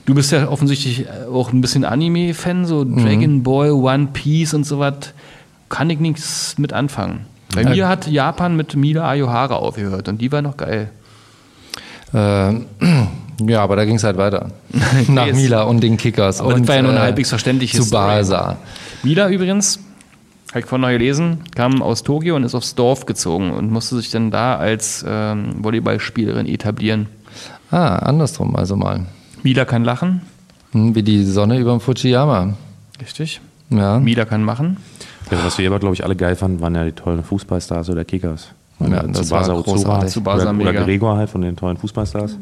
Du bist ja offensichtlich auch ein bisschen Anime-Fan, so Mhm. Dragon Ball, One Piece und so was. Kann ich nichts mit anfangen. Bei mir hat Japan mit Mila Ayohara aufgehört und die war noch geil. Äh, [clears throat] ja, aber da ging es halt weiter. [laughs] Nach. Mila und den Kickers. Aber und, das war ja nur eine äh, halbwegs verständliche Zu Story. Balsa. Mila übrigens, habe ich vorhin noch gelesen, kam aus Tokio und ist aufs Dorf gezogen und musste sich dann da als ähm, Volleyballspielerin etablieren. Ah, andersrum also mal. Mila kann lachen, wie die Sonne über dem Fujiyama. richtig. Ja. Mila kann machen. Ja, was wir aber, glaube ich, alle geil fanden, waren ja die tollen Fußballstars oder Kickers. Ja, das war großartig. Tsubasa oder, oder. Gregor halt von den tollen Fußballstars.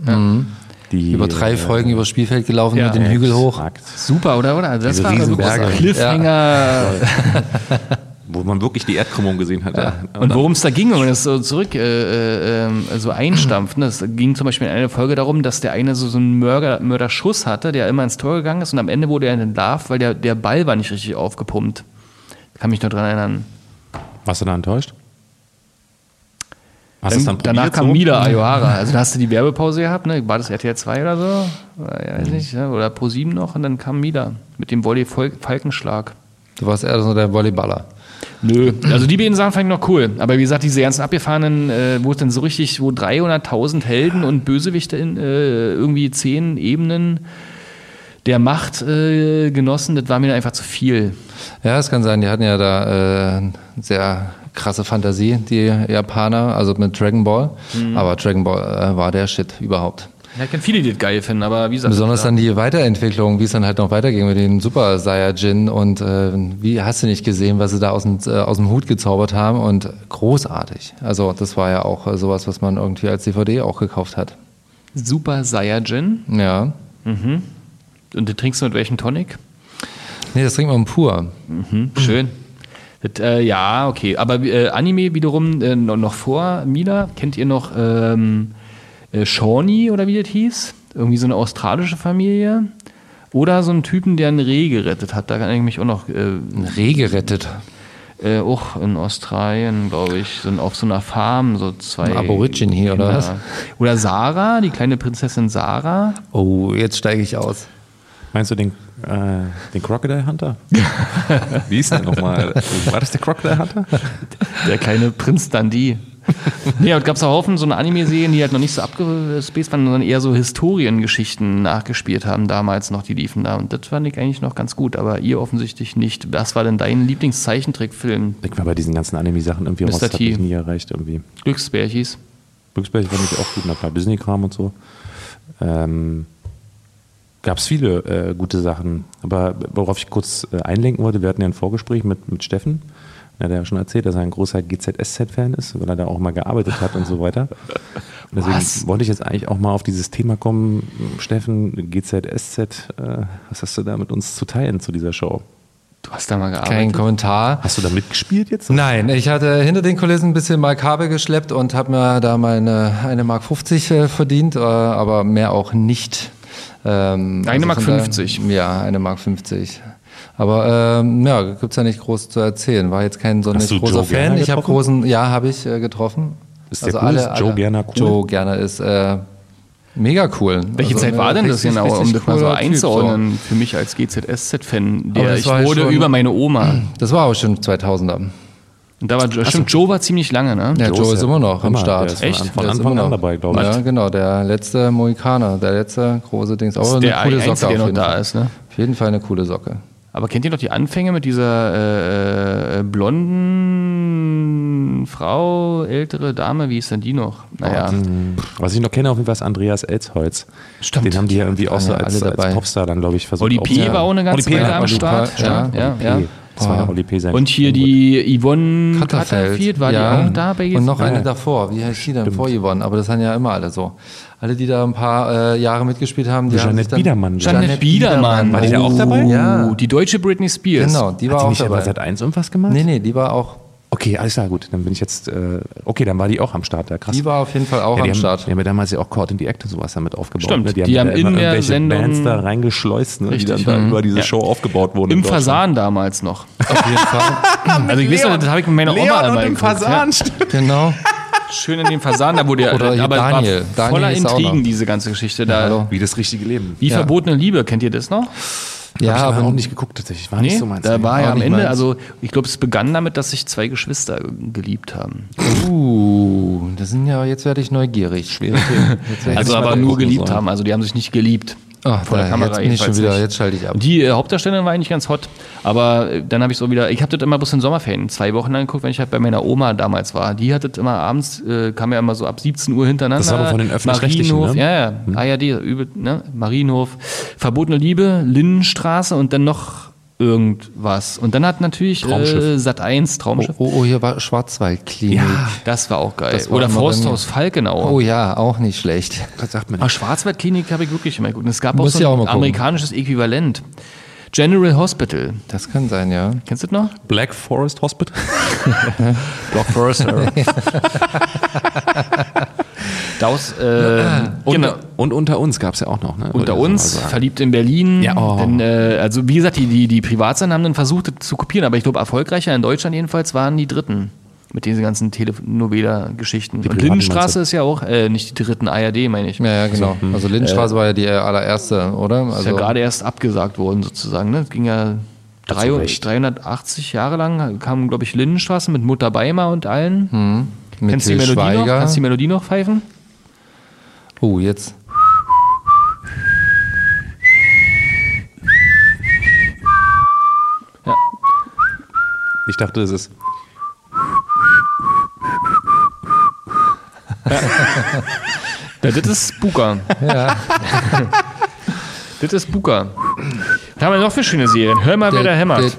Die, Über drei äh, Folgen übers Spielfeld gelaufen Ja. mit den Hügel hoch. Super, oder? oder? Das Diese war also Riesenberge. Cliffhanger. [laughs] Wo man wirklich die Erdkrümmung gesehen hat. Ja. Und worum es da ging, wenn man das so zurück äh, äh, ähm, so einstampft, ne? es ging zum Beispiel in einer Folge darum, dass der eine so, so einen Mörder, Mörderschuss hatte, der immer ins Tor gegangen ist und am Ende wurde er entlarvt, weil der, der Ball war nicht richtig aufgepumpt. Kann mich noch dran erinnern. Warst du da enttäuscht? Hast es dann danach kam so? Mila Ayohara. [laughs] Also da hast du die Werbepause gehabt, ne? War das RTL 2 oder so? Oder, ja, weiß nicht, ja? Oder Pro 7 noch und dann kam Mila mit dem Volley Falkenschlag. Du warst eher so der Volleyballer. Nö, also die beiden Sachen fand ich noch cool. Aber wie gesagt, diese ganzen abgefahrenen, äh, wo es dann so richtig, wo 300.000 Helden und Bösewichte in äh, irgendwie zehn Ebenen der Macht äh, genossen, das war mir einfach zu viel. Ja, es kann sein, die hatten ja da äh, sehr krasse Fantasie, die Japaner, also mit Dragon Ball. Mhm. Aber Dragon Ball äh, war der Shit überhaupt. Ja, ich kenne viele, die das geil finden, aber wie gesagt. Besonders dann die Weiterentwicklung, wie es dann halt noch weiterging mit den Super Saiyajin und äh, wie hast du nicht gesehen, was sie da aus dem, äh, aus dem Hut gezaubert haben und großartig. Also das war ja auch äh, sowas, was man irgendwie als DVD auch gekauft hat. Super Saiyajin. Ja. Und du trinkst du mit welchem Tonic? Nee, das trinkt man pur. Hm, schön. Das, äh, ja, okay. Aber äh, Anime wiederum äh, noch, noch vor Mila. Kennt ihr noch ähm, äh, Shawnee oder wie das hieß? Irgendwie so eine australische Familie. Oder so einen Typen, der einen Reh gerettet hat. Da kann ich mich auch noch. Äh, Ein Reh gerettet. äh, auch in Australien, glaube ich, so auf so einer Farm, so zwei. Ein Aborigine hier, oder was? Oder Sarah, die kleine Prinzessin Sarah. Oh, jetzt steige ich aus. Meinst du den, äh, den Crocodile Hunter? [laughs] Wie ist der nochmal? War das der Crocodile Hunter? Der kleine Prinz Dundee. [laughs] nee, und gab es auch Haufen so eine Anime-Serien, die halt noch nicht so abgespaced waren, sondern eher so Historiengeschichten nachgespielt haben, damals noch, die liefen da. Und das fand ich eigentlich noch ganz gut, aber ihr offensichtlich nicht. Was war denn dein Lieblingszeichentrickfilm? Ich war bei diesen ganzen Anime-Sachen irgendwie raus, das hat T. mich nie erreicht irgendwie. Glücksbärchis. Glücksberg fand ich auch gut, ein paar Disney-Kram und so. Ähm, Gab es viele äh, gute Sachen. Aber worauf ich kurz äh, einlenken wollte, wir hatten ja ein Vorgespräch mit, mit Steffen. Er hat ja schon erzählt, dass er ein großer GZSZ-Fan ist, weil er da auch mal gearbeitet hat und so weiter. [laughs] Und deswegen Was? wollte ich jetzt eigentlich auch mal auf dieses Thema kommen. Steffen, GZSZ, äh, was hast du da mit uns zu teilen zu dieser Show? Du hast da mal Kein gearbeitet. Kommentar. Hast du da mitgespielt jetzt? Nein, ich hatte hinter den Kulissen ein bisschen mal Kabel geschleppt und habe mir da meine eine Mark 50 äh, verdient, äh, aber mehr auch nicht. Ähm, Eine Mark von daher- 50? Ja, eine Mark 50. Aber ähm, ja, gibt's ja nicht groß zu erzählen. War jetzt kein Hast du großer Joe Fan. Ich habe großen, ja, habe ich äh, getroffen. Also Ist der cool? Ist Joe Gerner cool? Joe Gerner ist äh, mega cool. Welche Also, Zeit war denn das genau, um das mal so cooler Typ, einzuordnen für mich als GZSZ-Fan? Der das Ich wurde schon- über meine Oma. Das war auch schon 2000er. Und da war, stimmt, Joe war ziemlich lange, ne? Ja, Joe Joe ist ist ja immer noch am Start. der ist Echt? Von Der ist Anfang immer an dabei, glaube ich. Ja, genau, der letzte Mohikaner, der letzte große Dings. Aber der eine coole Socke Einzige, der auf noch jeden da Fall. ist, ne? Auf jeden Fall eine coole Socke. Aber kennt ihr noch die Anfänge mit dieser äh, äh, blonden Frau, ältere Dame? Wie ist denn die noch? Naja, Was ich noch kenne, auf jeden Fall ist Andreas Elzholz. Stimmt. Den haben die ja irgendwie auch so ja als, als. Popstar dann, glaube ich, versucht. Oli P. war auch eine ganze Oli P. Weile ja, am. Start. ja, ja, Oli ja. P. Das war ja Oli P. sein Und hier die Yvonne Katterfeld. Katterfeld, war die auch da bei Und noch Ja. eine davor. Wie heißt die denn? Vor Yvonne. Aber das sind ja immer alle so. Alle, die da ein paar äh, Jahre mitgespielt haben, die haben dann, Biedermann. Janet Biedermann. War die da auch dabei? Ja. Oh, die deutsche Britney Spears. Genau, die war Hat die auch nicht dabei. aber seit eins irgendwas gemacht? nee, nee, die war auch, Okay, alles klar, gut. Dann bin ich jetzt, äh, okay, dann war die auch am Start, ja krass. die war auf jeden Fall auch ja, die am haben, Start. Die haben ja damals ja auch Caught in the Act und sowas damit aufgebaut. Stimmt, ne? die ja haben da in immer der irgendwelche Sendung- Bands da reingeschleust, ne? die Richtig. dann da Mhm. über diese Ja. Show aufgebaut wurden. Im in. Fasan damals noch. Auf jeden Fall. [laughs] Also ich weiß noch, das habe ich mit meiner Oma Leon einmal und im geguckt, Fasan. genau. Ja. Schön in dem Fasan, da wurde ja, Oder aber Daniel. war Daniel voller auch Intrigen, diese ganze Geschichte. Da, hallo. Wie das richtige Leben. Wie Ja. verbotene Liebe, kennt ihr das noch? Ja, Hab ich aber auch nicht geguckt tatsächlich. War Nee, nicht so meins. da war ja am Ende, meins. also ich glaube, es begann damit, dass sich zwei Geschwister geliebt haben. Uh, das sind ja, jetzt werde ich neugierig. Schwere Themen. Jetzt werd ich Also aber nur geliebt sollen. haben, also die haben sich nicht geliebt. Ach, Vor der Kamera jetzt schon wieder, nicht. jetzt schalte ich ab. Die äh, Hauptdarstellerin war eigentlich ganz hot, aber äh, dann habe ich so wieder, ich habe das immer bloß in Sommerferien zwei Wochen lang geguckt, wenn ich halt bei meiner Oma damals war. Die hat das immer abends, äh, kam ja immer so ab 17 Uhr hintereinander. Das war aber von den Öffentlich-Rechtlichen, Marienhof, ne? Ja, ja, ARD, übel, ne? Marienhof, Verbotene Liebe, Lindenstraße und dann noch irgendwas. Und dann hat natürlich äh. Sat 1 Oh, Traumschiff. oh, oh, hier war Schwarzwaldklinik. Das war auch geil. War Oder Forsthaus Falkenau. Oh ja, auch nicht schlecht. Das sagt man Ah, nicht. Schwarzwaldklinik habe ich wirklich immer geguckt. Und es gab Muss auch so auch ein gucken. amerikanisches Äquivalent. General Hospital. Das kann sein, ja. Kennst du das noch? Black Forest Hospital? [laughs] Block Forest. [laughs] Daus, äh, Und, genau. und unter uns gab es ja auch noch. Ne? Unter uns, verliebt in Berlin. Ja, oh. Denn, äh, also wie gesagt, die, die, die Privatsender haben dann versucht, das zu kopieren, aber ich glaube, erfolgreicher in Deutschland jedenfalls waren die Dritten. Mit diesen ganzen Telenovela-Geschichten. Und Lindenstraße ist ja auch, äh, nicht die dritten ARD, meine ich. Ja, ja, genau. Also Lindenstraße war ja die äh, allererste, oder? Ist Also, ja gerade erst abgesagt worden sozusagen. Ne? Das ging ja drei, Recht. 380 Jahre lang, kam, glaube ich, Lindenstraße mit Mutter Beimer und allen. mit Kennst du die Melodie noch? Kannst du die Melodie noch pfeifen? Oh, jetzt. Ja. Ich dachte, das ist. Ja, das ist Buka. Ja. Das ist Buka. Was haben wir noch für schöne Serien? Hör mal, wer da hämmert.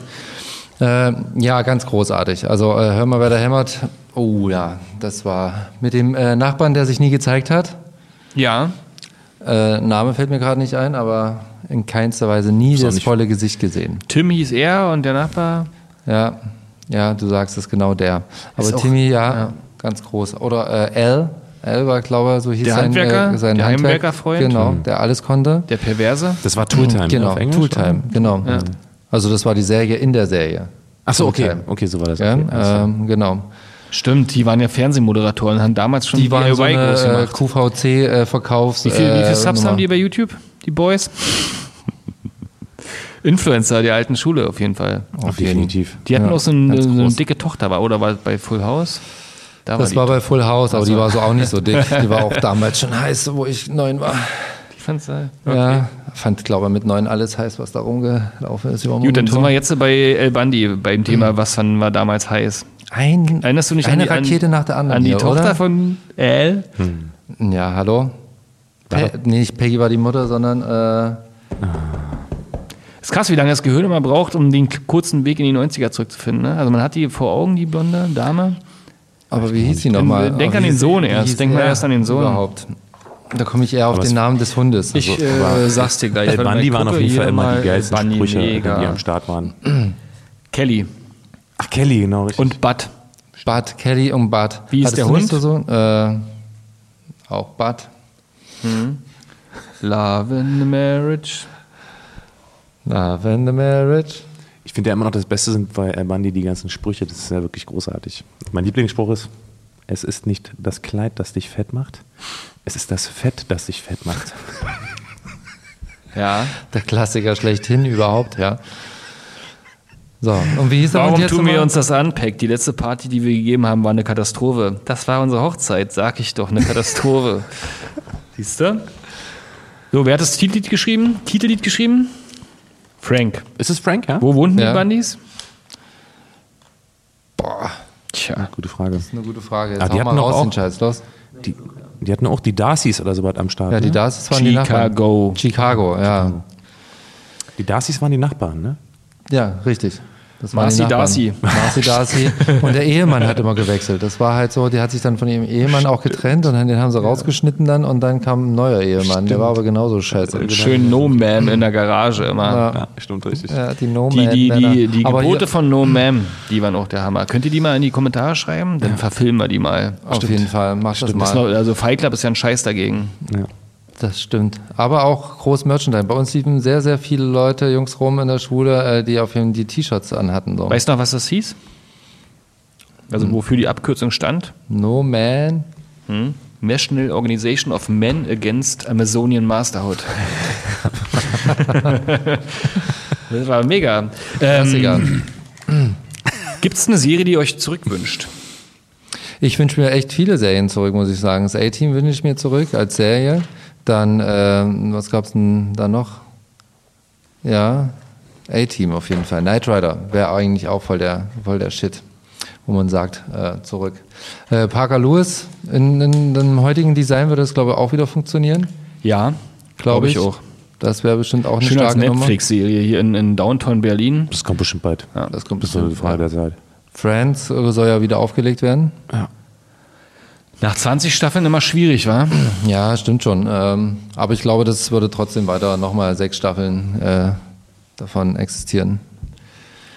der- äh, ja, ganz großartig. Also äh, hör mal, wer da hämmert. Oh ja, das war mit dem äh, Nachbarn, der sich nie gezeigt hat. Ja. Äh, Name fällt mir gerade nicht ein, aber in keinster Weise nie auch das volle Gesicht gesehen. Tim hieß er und der Nachbar. Ja, ja, du sagst es genau der. Aber Ist auch- Timmy, ja, ja. ganz groß. Oder äh, L. L war, glaube ich, so hieß Der sein, Handwerker? äh, sein Der Handwerk. Heimwerkerfreund? Genau, der alles konnte. Der Perverse. Das war Tooltime. genau, ne, auf Englisch, Tooltime, genau. Also das war die Serie in der Serie. Achso, okay. Tooltime. Okay, so war das. Ja, Okay, ähm, genau. Stimmt, die waren ja Fernsehmoderatoren, haben damals schon Die waren so eine äh. QVC-Verkaufs. Wie viel, wie viel Subs Nummer. haben die bei YouTube, die Boys? [laughs] Influencer der alten Schule auf jeden Fall. Auf jeden. Definitiv. Die hatten Ja, auch so eine, ganz so eine dicke Tochter, war, oder war bei Full House? Da Das die, war bei Full House, aber die so. war so auch nicht so dick. Die war [laughs] auch damals schon heiß, wo ich neun war. die fand's, äh, Ja, fand, glaube ich, mit neun alles heiß, was da rumgelaufen ist. Gut, dann sind Monitor. wir jetzt bei El Bandi, beim Thema, was fand war damals heiß. Ein, Erinnerst du dich eine an die, an, Rakete nach der anderen an die hier, Tochter oder? von El? Ja, hallo? Pe nee, nicht Peggy war die Mutter, sondern äh, Ist krass, wie lange das Gehirn immer braucht, um den kurzen Weg in die 90er zurückzufinden. Ne? Also man hat die vor Augen, die blonde Dame. aber wie hieß sie nochmal? Denk Aber an den Sohn erst. Denk mal er erst an den Sohn. Überhaupt. Da komme ich eher auf den Namen des Hundes. Ich Also, äh, sag's dir gleich. El waren auf jeden Fall immer die geilsten Bandi, Sprüche, mega. die am Start waren. Kelly Ach, Kelly, genau, richtig. und Bud. Bud, Kelly und Bud. Wie ist Hattest der Hund? So, so? Äh, auch Bud. Love in the Marriage. Love and the Marriage. Ich finde ja immer noch das Beste sind bei El Bandi die ganzen Sprüche. Das ist ja wirklich großartig. Mein Lieblingsspruch ist: Es ist nicht das Kleid, das dich fett macht. Es ist das Fett, das dich fett macht. Ja. Der Klassiker schlechthin überhaupt, ja. So, und wie hieß der Warum tun wir uns das an, Peck? Die letzte Party, die wir gegeben haben, war eine Katastrophe. Das war unsere Hochzeit, sag ich doch, eine Katastrophe. [laughs] Siehst du? So, wer hat das Titellied geschrieben? Titellied geschrieben? Frank. Ist es Frank, ja? Wo wohnten Ja. die Bandis? Boah, Tja. Gute Frage. das ist eine gute Frage. Jetzt Ah, die mal hatten doch raus, auch- den Scheiß, los. Die, die hatten auch die Darcys oder so was am Start. Ja, die ne? Darcys waren die Nachbarn. Chicago. Chicago, ja. Die Darcys waren die Nachbarn, ne? Ja, richtig. Das die Marcy. Darcy. Marcy Darcy. Und der Ehemann hat immer gewechselt. Das war halt so, der hat sich dann von ihrem Ehemann auch getrennt und den haben sie rausgeschnitten dann und dann kam ein neuer Ehemann. Der war aber genauso scheiße. Schön No Man in der Garage immer. Ja, stimmt richtig. Ja, die no Die, die, die, die aber Gebote hier, von No Man, die waren auch der Hammer. Könnt ihr die mal in die Kommentare schreiben? Dann verfilmen wir die mal. Auf jeden Fall, mach das mal. also Fight Club ist ja ein Scheiß dagegen. Ja. Das stimmt. Aber auch groß Merchandise. Bei uns liefen sehr, sehr viele Leute, Jungs rum in der Schule, äh, die auf jeden die T-Shirts anhatten. So. Weißt du noch, was das hieß? Also wofür die Abkürzung stand? No Man. Hm? National Organization of Men Against Amazonian Masterhood. [laughs] das war mega. Klassiker. Ähm, Gibt es eine Serie, die euch zurückwünscht? Ich wünsche mir echt viele Serien zurück, muss ich sagen. Das A-Team wünsche ich mir zurück als Serie. Dann, ähm, was gab's denn da noch? Ja, A-Team auf jeden Fall. Knight Rider wäre eigentlich auch voll der, voll der Shit, wo man sagt, äh, zurück. Äh, Parker Lewis, in, in dem heutigen Design würde das, glaube ich, auch wieder funktionieren. Ja, Glaube glaub ich. auch. Das wäre bestimmt auch eine Schön als starke Nummer. Netflix-Serie hier in, in Downtown Berlin. Das kommt bestimmt bald. Ja, das kommt Das ist so eine bestimmt. Frage der Zeit. Friends äh, soll ja wieder aufgelegt werden. Nach 20 Staffeln immer schwierig, war? [clears throat] Ja, stimmt schon. Ähm, aber ich glaube, das würde trotzdem weiter nochmal sechs Staffeln äh, davon existieren.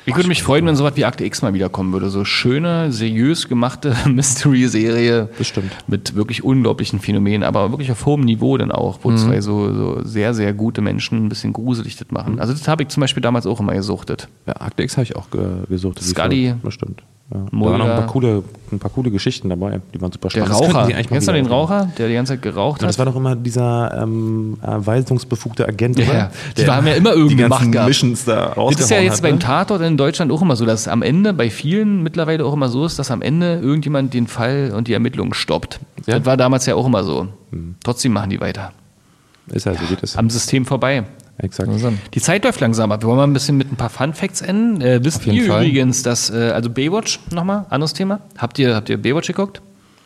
Ich würde mich freuen, wenn sowas wie Akte X mal wiederkommen würde. So schöne, seriös gemachte [laughs] Mystery-Serie. Bestimmt. Mit wirklich unglaublichen Phänomenen, aber wirklich auf hohem Niveau dann auch, wo zwei so, so sehr, sehr gute Menschen ein bisschen gruselig das machen. Also das habe ich zum Beispiel damals auch immer gesuchtet. Ja, Akte X habe ich auch ge gesucht. Scully. Bestimmt. Ja. Da waren noch ein paar, coole, ein paar coole Geschichten dabei. Die waren super Der spannend. Könnten Raucher. Kennst du den. Raucher, der die ganze Zeit geraucht Und hat? das war doch immer dieser ähm, äh, weisungsbefugte Agent, Ja, oder? ja. Die haben ja immer irgendwie die Macht ganzen gehabt. Missions da Das ist ja jetzt hat, beim ne? Tatort in Deutschland auch immer so, dass am Ende bei vielen mittlerweile auch immer so ist, dass am Ende irgendjemand den Fall und die Ermittlungen stoppt. Ja. Das war damals ja auch immer so. Trotzdem machen die weiter. Ist ja so geht es. Am System vorbei. Exakt. Die Zeit läuft langsam ab. Wir wollen mal ein bisschen mit ein paar Fun Facts enden. Äh, wisst ihr Fall. übrigens, dass, äh, also Baywatch nochmal, anderes Thema. Habt ihr, habt ihr Baywatch geguckt?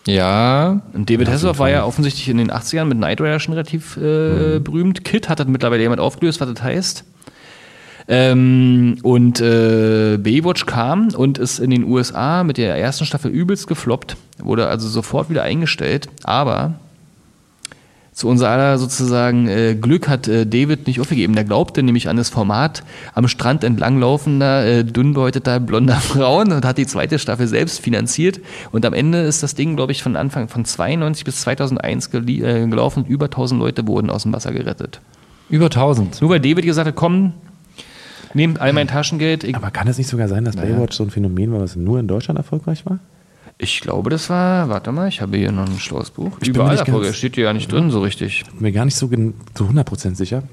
Ja, Und David Hasselhoff war ja offensichtlich in den 80ern mit Knight Rider schon relativ äh, berühmt. Kid hat das mittlerweile jemand aufgelöst, was das heißt. Ähm, und äh, Baywatch kam und ist in den USA mit der ersten Staffel übelst gefloppt, wurde also sofort wieder eingestellt, aber zu unser aller sozusagen äh, Glück hat äh, David nicht aufgegeben. Der glaubte nämlich an das Format am Strand entlanglaufender, äh, dünnbeuteter, blonder [laughs] Frauen und hat die zweite Staffel selbst finanziert. Und am Ende ist das Ding, glaube ich, von Anfang von 92 bis 2001 gelie- äh, gelaufen. Über 1000 Leute wurden aus dem Wasser gerettet. über 1000. Nur weil David gesagt hat, komm, nehmt all mein Taschengeld. Aber kann es nicht sogar sein, dass Baywatch so ein Phänomen war, was nur in Deutschland erfolgreich war? Ich glaube, das war, warte mal, ich habe hier noch ein schlaues Buch. Ich bin mir Überall ganz- steht hier ja nicht drin so richtig. Bin mir gar nicht so, so 100% sicher.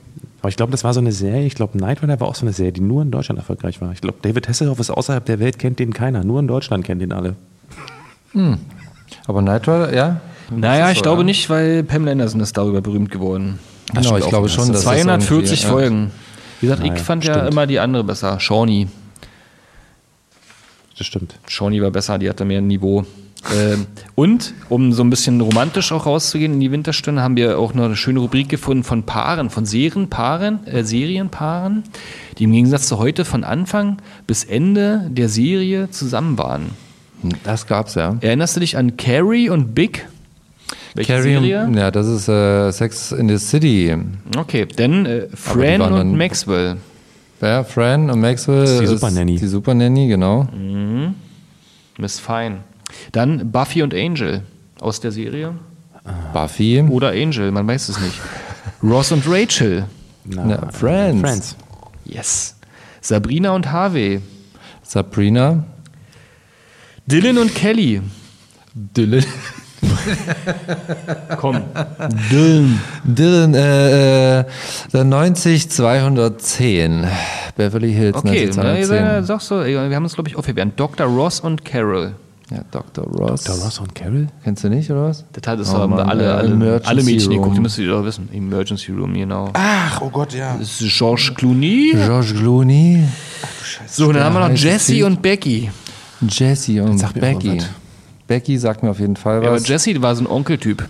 Aber ich glaube, das war so eine Serie, ich glaube, Knight Rider war auch so eine Serie, die nur in Deutschland erfolgreich war. Ich glaube, David Hasselhoff ist außerhalb der Welt, kennt den keiner. Nur in Deutschland kennt den alle. Aber Knight Rider, ja? Naja, Das ich so, glaube ja. nicht, weil Pamela Anderson ist darüber berühmt geworden. Genau, ich glaube schon, dass das 240 irgendwie- ja. Folgen. Wie gesagt, Naja, ich fand ja stimmt. immer die andere besser. Shawnee. Das stimmt. Shawnee war besser, die hatte mehr Niveau. Ähm, und, um so ein bisschen romantisch auch rauszugehen in die Winterstunde, haben wir auch noch eine schöne Rubrik gefunden von Paaren, von Serienpaaren, äh, Serienpaaren, die im Gegensatz zu heute von Anfang bis Ende der Serie zusammen waren. Das gab's ja. Erinnerst du dich an Carrie und Big? Welche Carrie, Serie? ja, das ist äh, Sex in the City. Okay, dann äh, Fran und Maxwell. Ja, Fran und Maxwell. ist die Super Nanny. Die Super Nanny, genau. Miss Fine. Dann Buffy und Angel aus der Serie. Buffy. Oder Angel, man weiß es nicht. [laughs] Ross und Rachel. Na, Na, Friends. Friends. Yes. Sabrina und Harvey. Sabrina. Dylan und Kelly. Dylan. [laughs] Komm. Dylan, äh, äh, der 90210. Beverly Hills Okay, na, ihr 90210. seid- sagst du, wir haben uns, glaube ich, aufgewärmt. Dr. Ross und Carol. Ja, Dr. Ross. Dr. Ross und Carol? Kennst du nicht, oder was? Das hat es Oh Mann, alle, äh, alle, Emergency alle Mädchen Room. geguckt, müsstet ihr doch wissen. Emergency Room, genau. Ach, oh Gott, ja. Das ist George Clooney. George Clooney. So, und dann haben wir noch Jesse und Becky. Jesse und Becky. Was. Becky sagt mir auf jeden Fall Ja, aber was. Jesse war so ein Onkeltyp.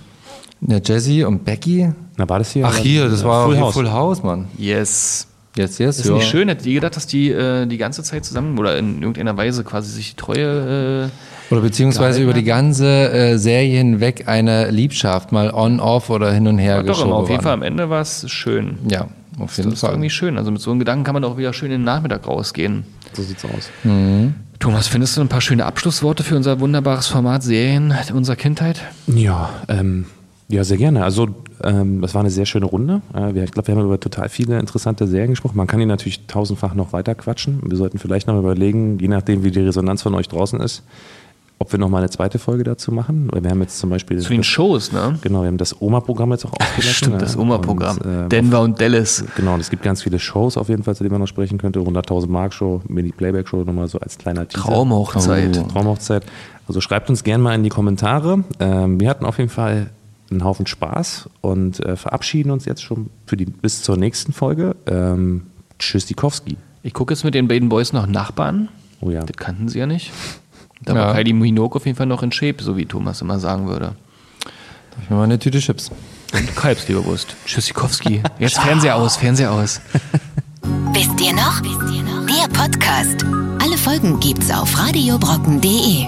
Ja, Jesse und Becky? Na, war das hier? Ach, hier, das war Full House. Full House, Mann. Yes. Yes, yes, Das ist nicht schön. Hättet ihr gedacht, dass die äh, die ganze Zeit zusammen oder in irgendeiner Weise quasi sich die Treue. Äh, Oder beziehungsweise über die ganze äh, Serie hinweg eine Liebschaft, mal on, off oder hin und her doch, geschoben aber auf jeden Fall am Ende war es schön. Ja, auf Das jeden ist doch Fall. irgendwie schön. Also mit so einem Gedanken kann man doch wieder schön in den Nachmittag rausgehen. So sieht's aus. Thomas, findest du ein paar schöne Abschlussworte für unser wunderbares Format Serien unserer Kindheit? Ja, ähm, ja, sehr gerne. Also, ähm, das war eine sehr schöne Runde. Äh, wir, ich glaube, wir haben über total viele interessante Serien gesprochen. Man kann die natürlich tausendfach noch weiter quatschen. Wir sollten vielleicht noch überlegen, je nachdem, wie die Resonanz von euch draußen ist, ob wir noch mal eine zweite Folge dazu machen. Weil Wir haben jetzt zum Beispiel. Zu den Shows, ne? Genau, wir haben das Oma-Programm jetzt auch ausgelassen. Stimmt, das. Oma-Programm. Äh, Denver und Dallas. Genau, und es gibt ganz viele Shows auf jeden Fall, zu denen man noch sprechen könnte. 100.000 Mark Show, Mini-Playback-Show, nochmal so als kleiner Teaser. Traumhochzeit. Oh. Traumhochzeit. Also schreibt uns gerne mal in die Kommentare. Ähm, wir hatten auf jeden Fall einen Haufen Spaß und äh, verabschieden uns jetzt schon für die, bis zur nächsten Folge. Ähm, Tschüssikowski. Ich gucke jetzt mit den beiden Boys noch Nachbarn. Oh ja. Das kannten sie ja nicht. Da Ja. war Heidi Minogue auf jeden Fall noch in Shape, so wie Thomas immer sagen würde. Ich mir mal eine Tüte Chips. Und Kalbsleberwurst. Tschüssikowski. Jetzt Fernseher aus, Fernseher aus. [laughs] Wisst ihr noch? Der Podcast. Alle Folgen gibt's auf radiobrocken.de.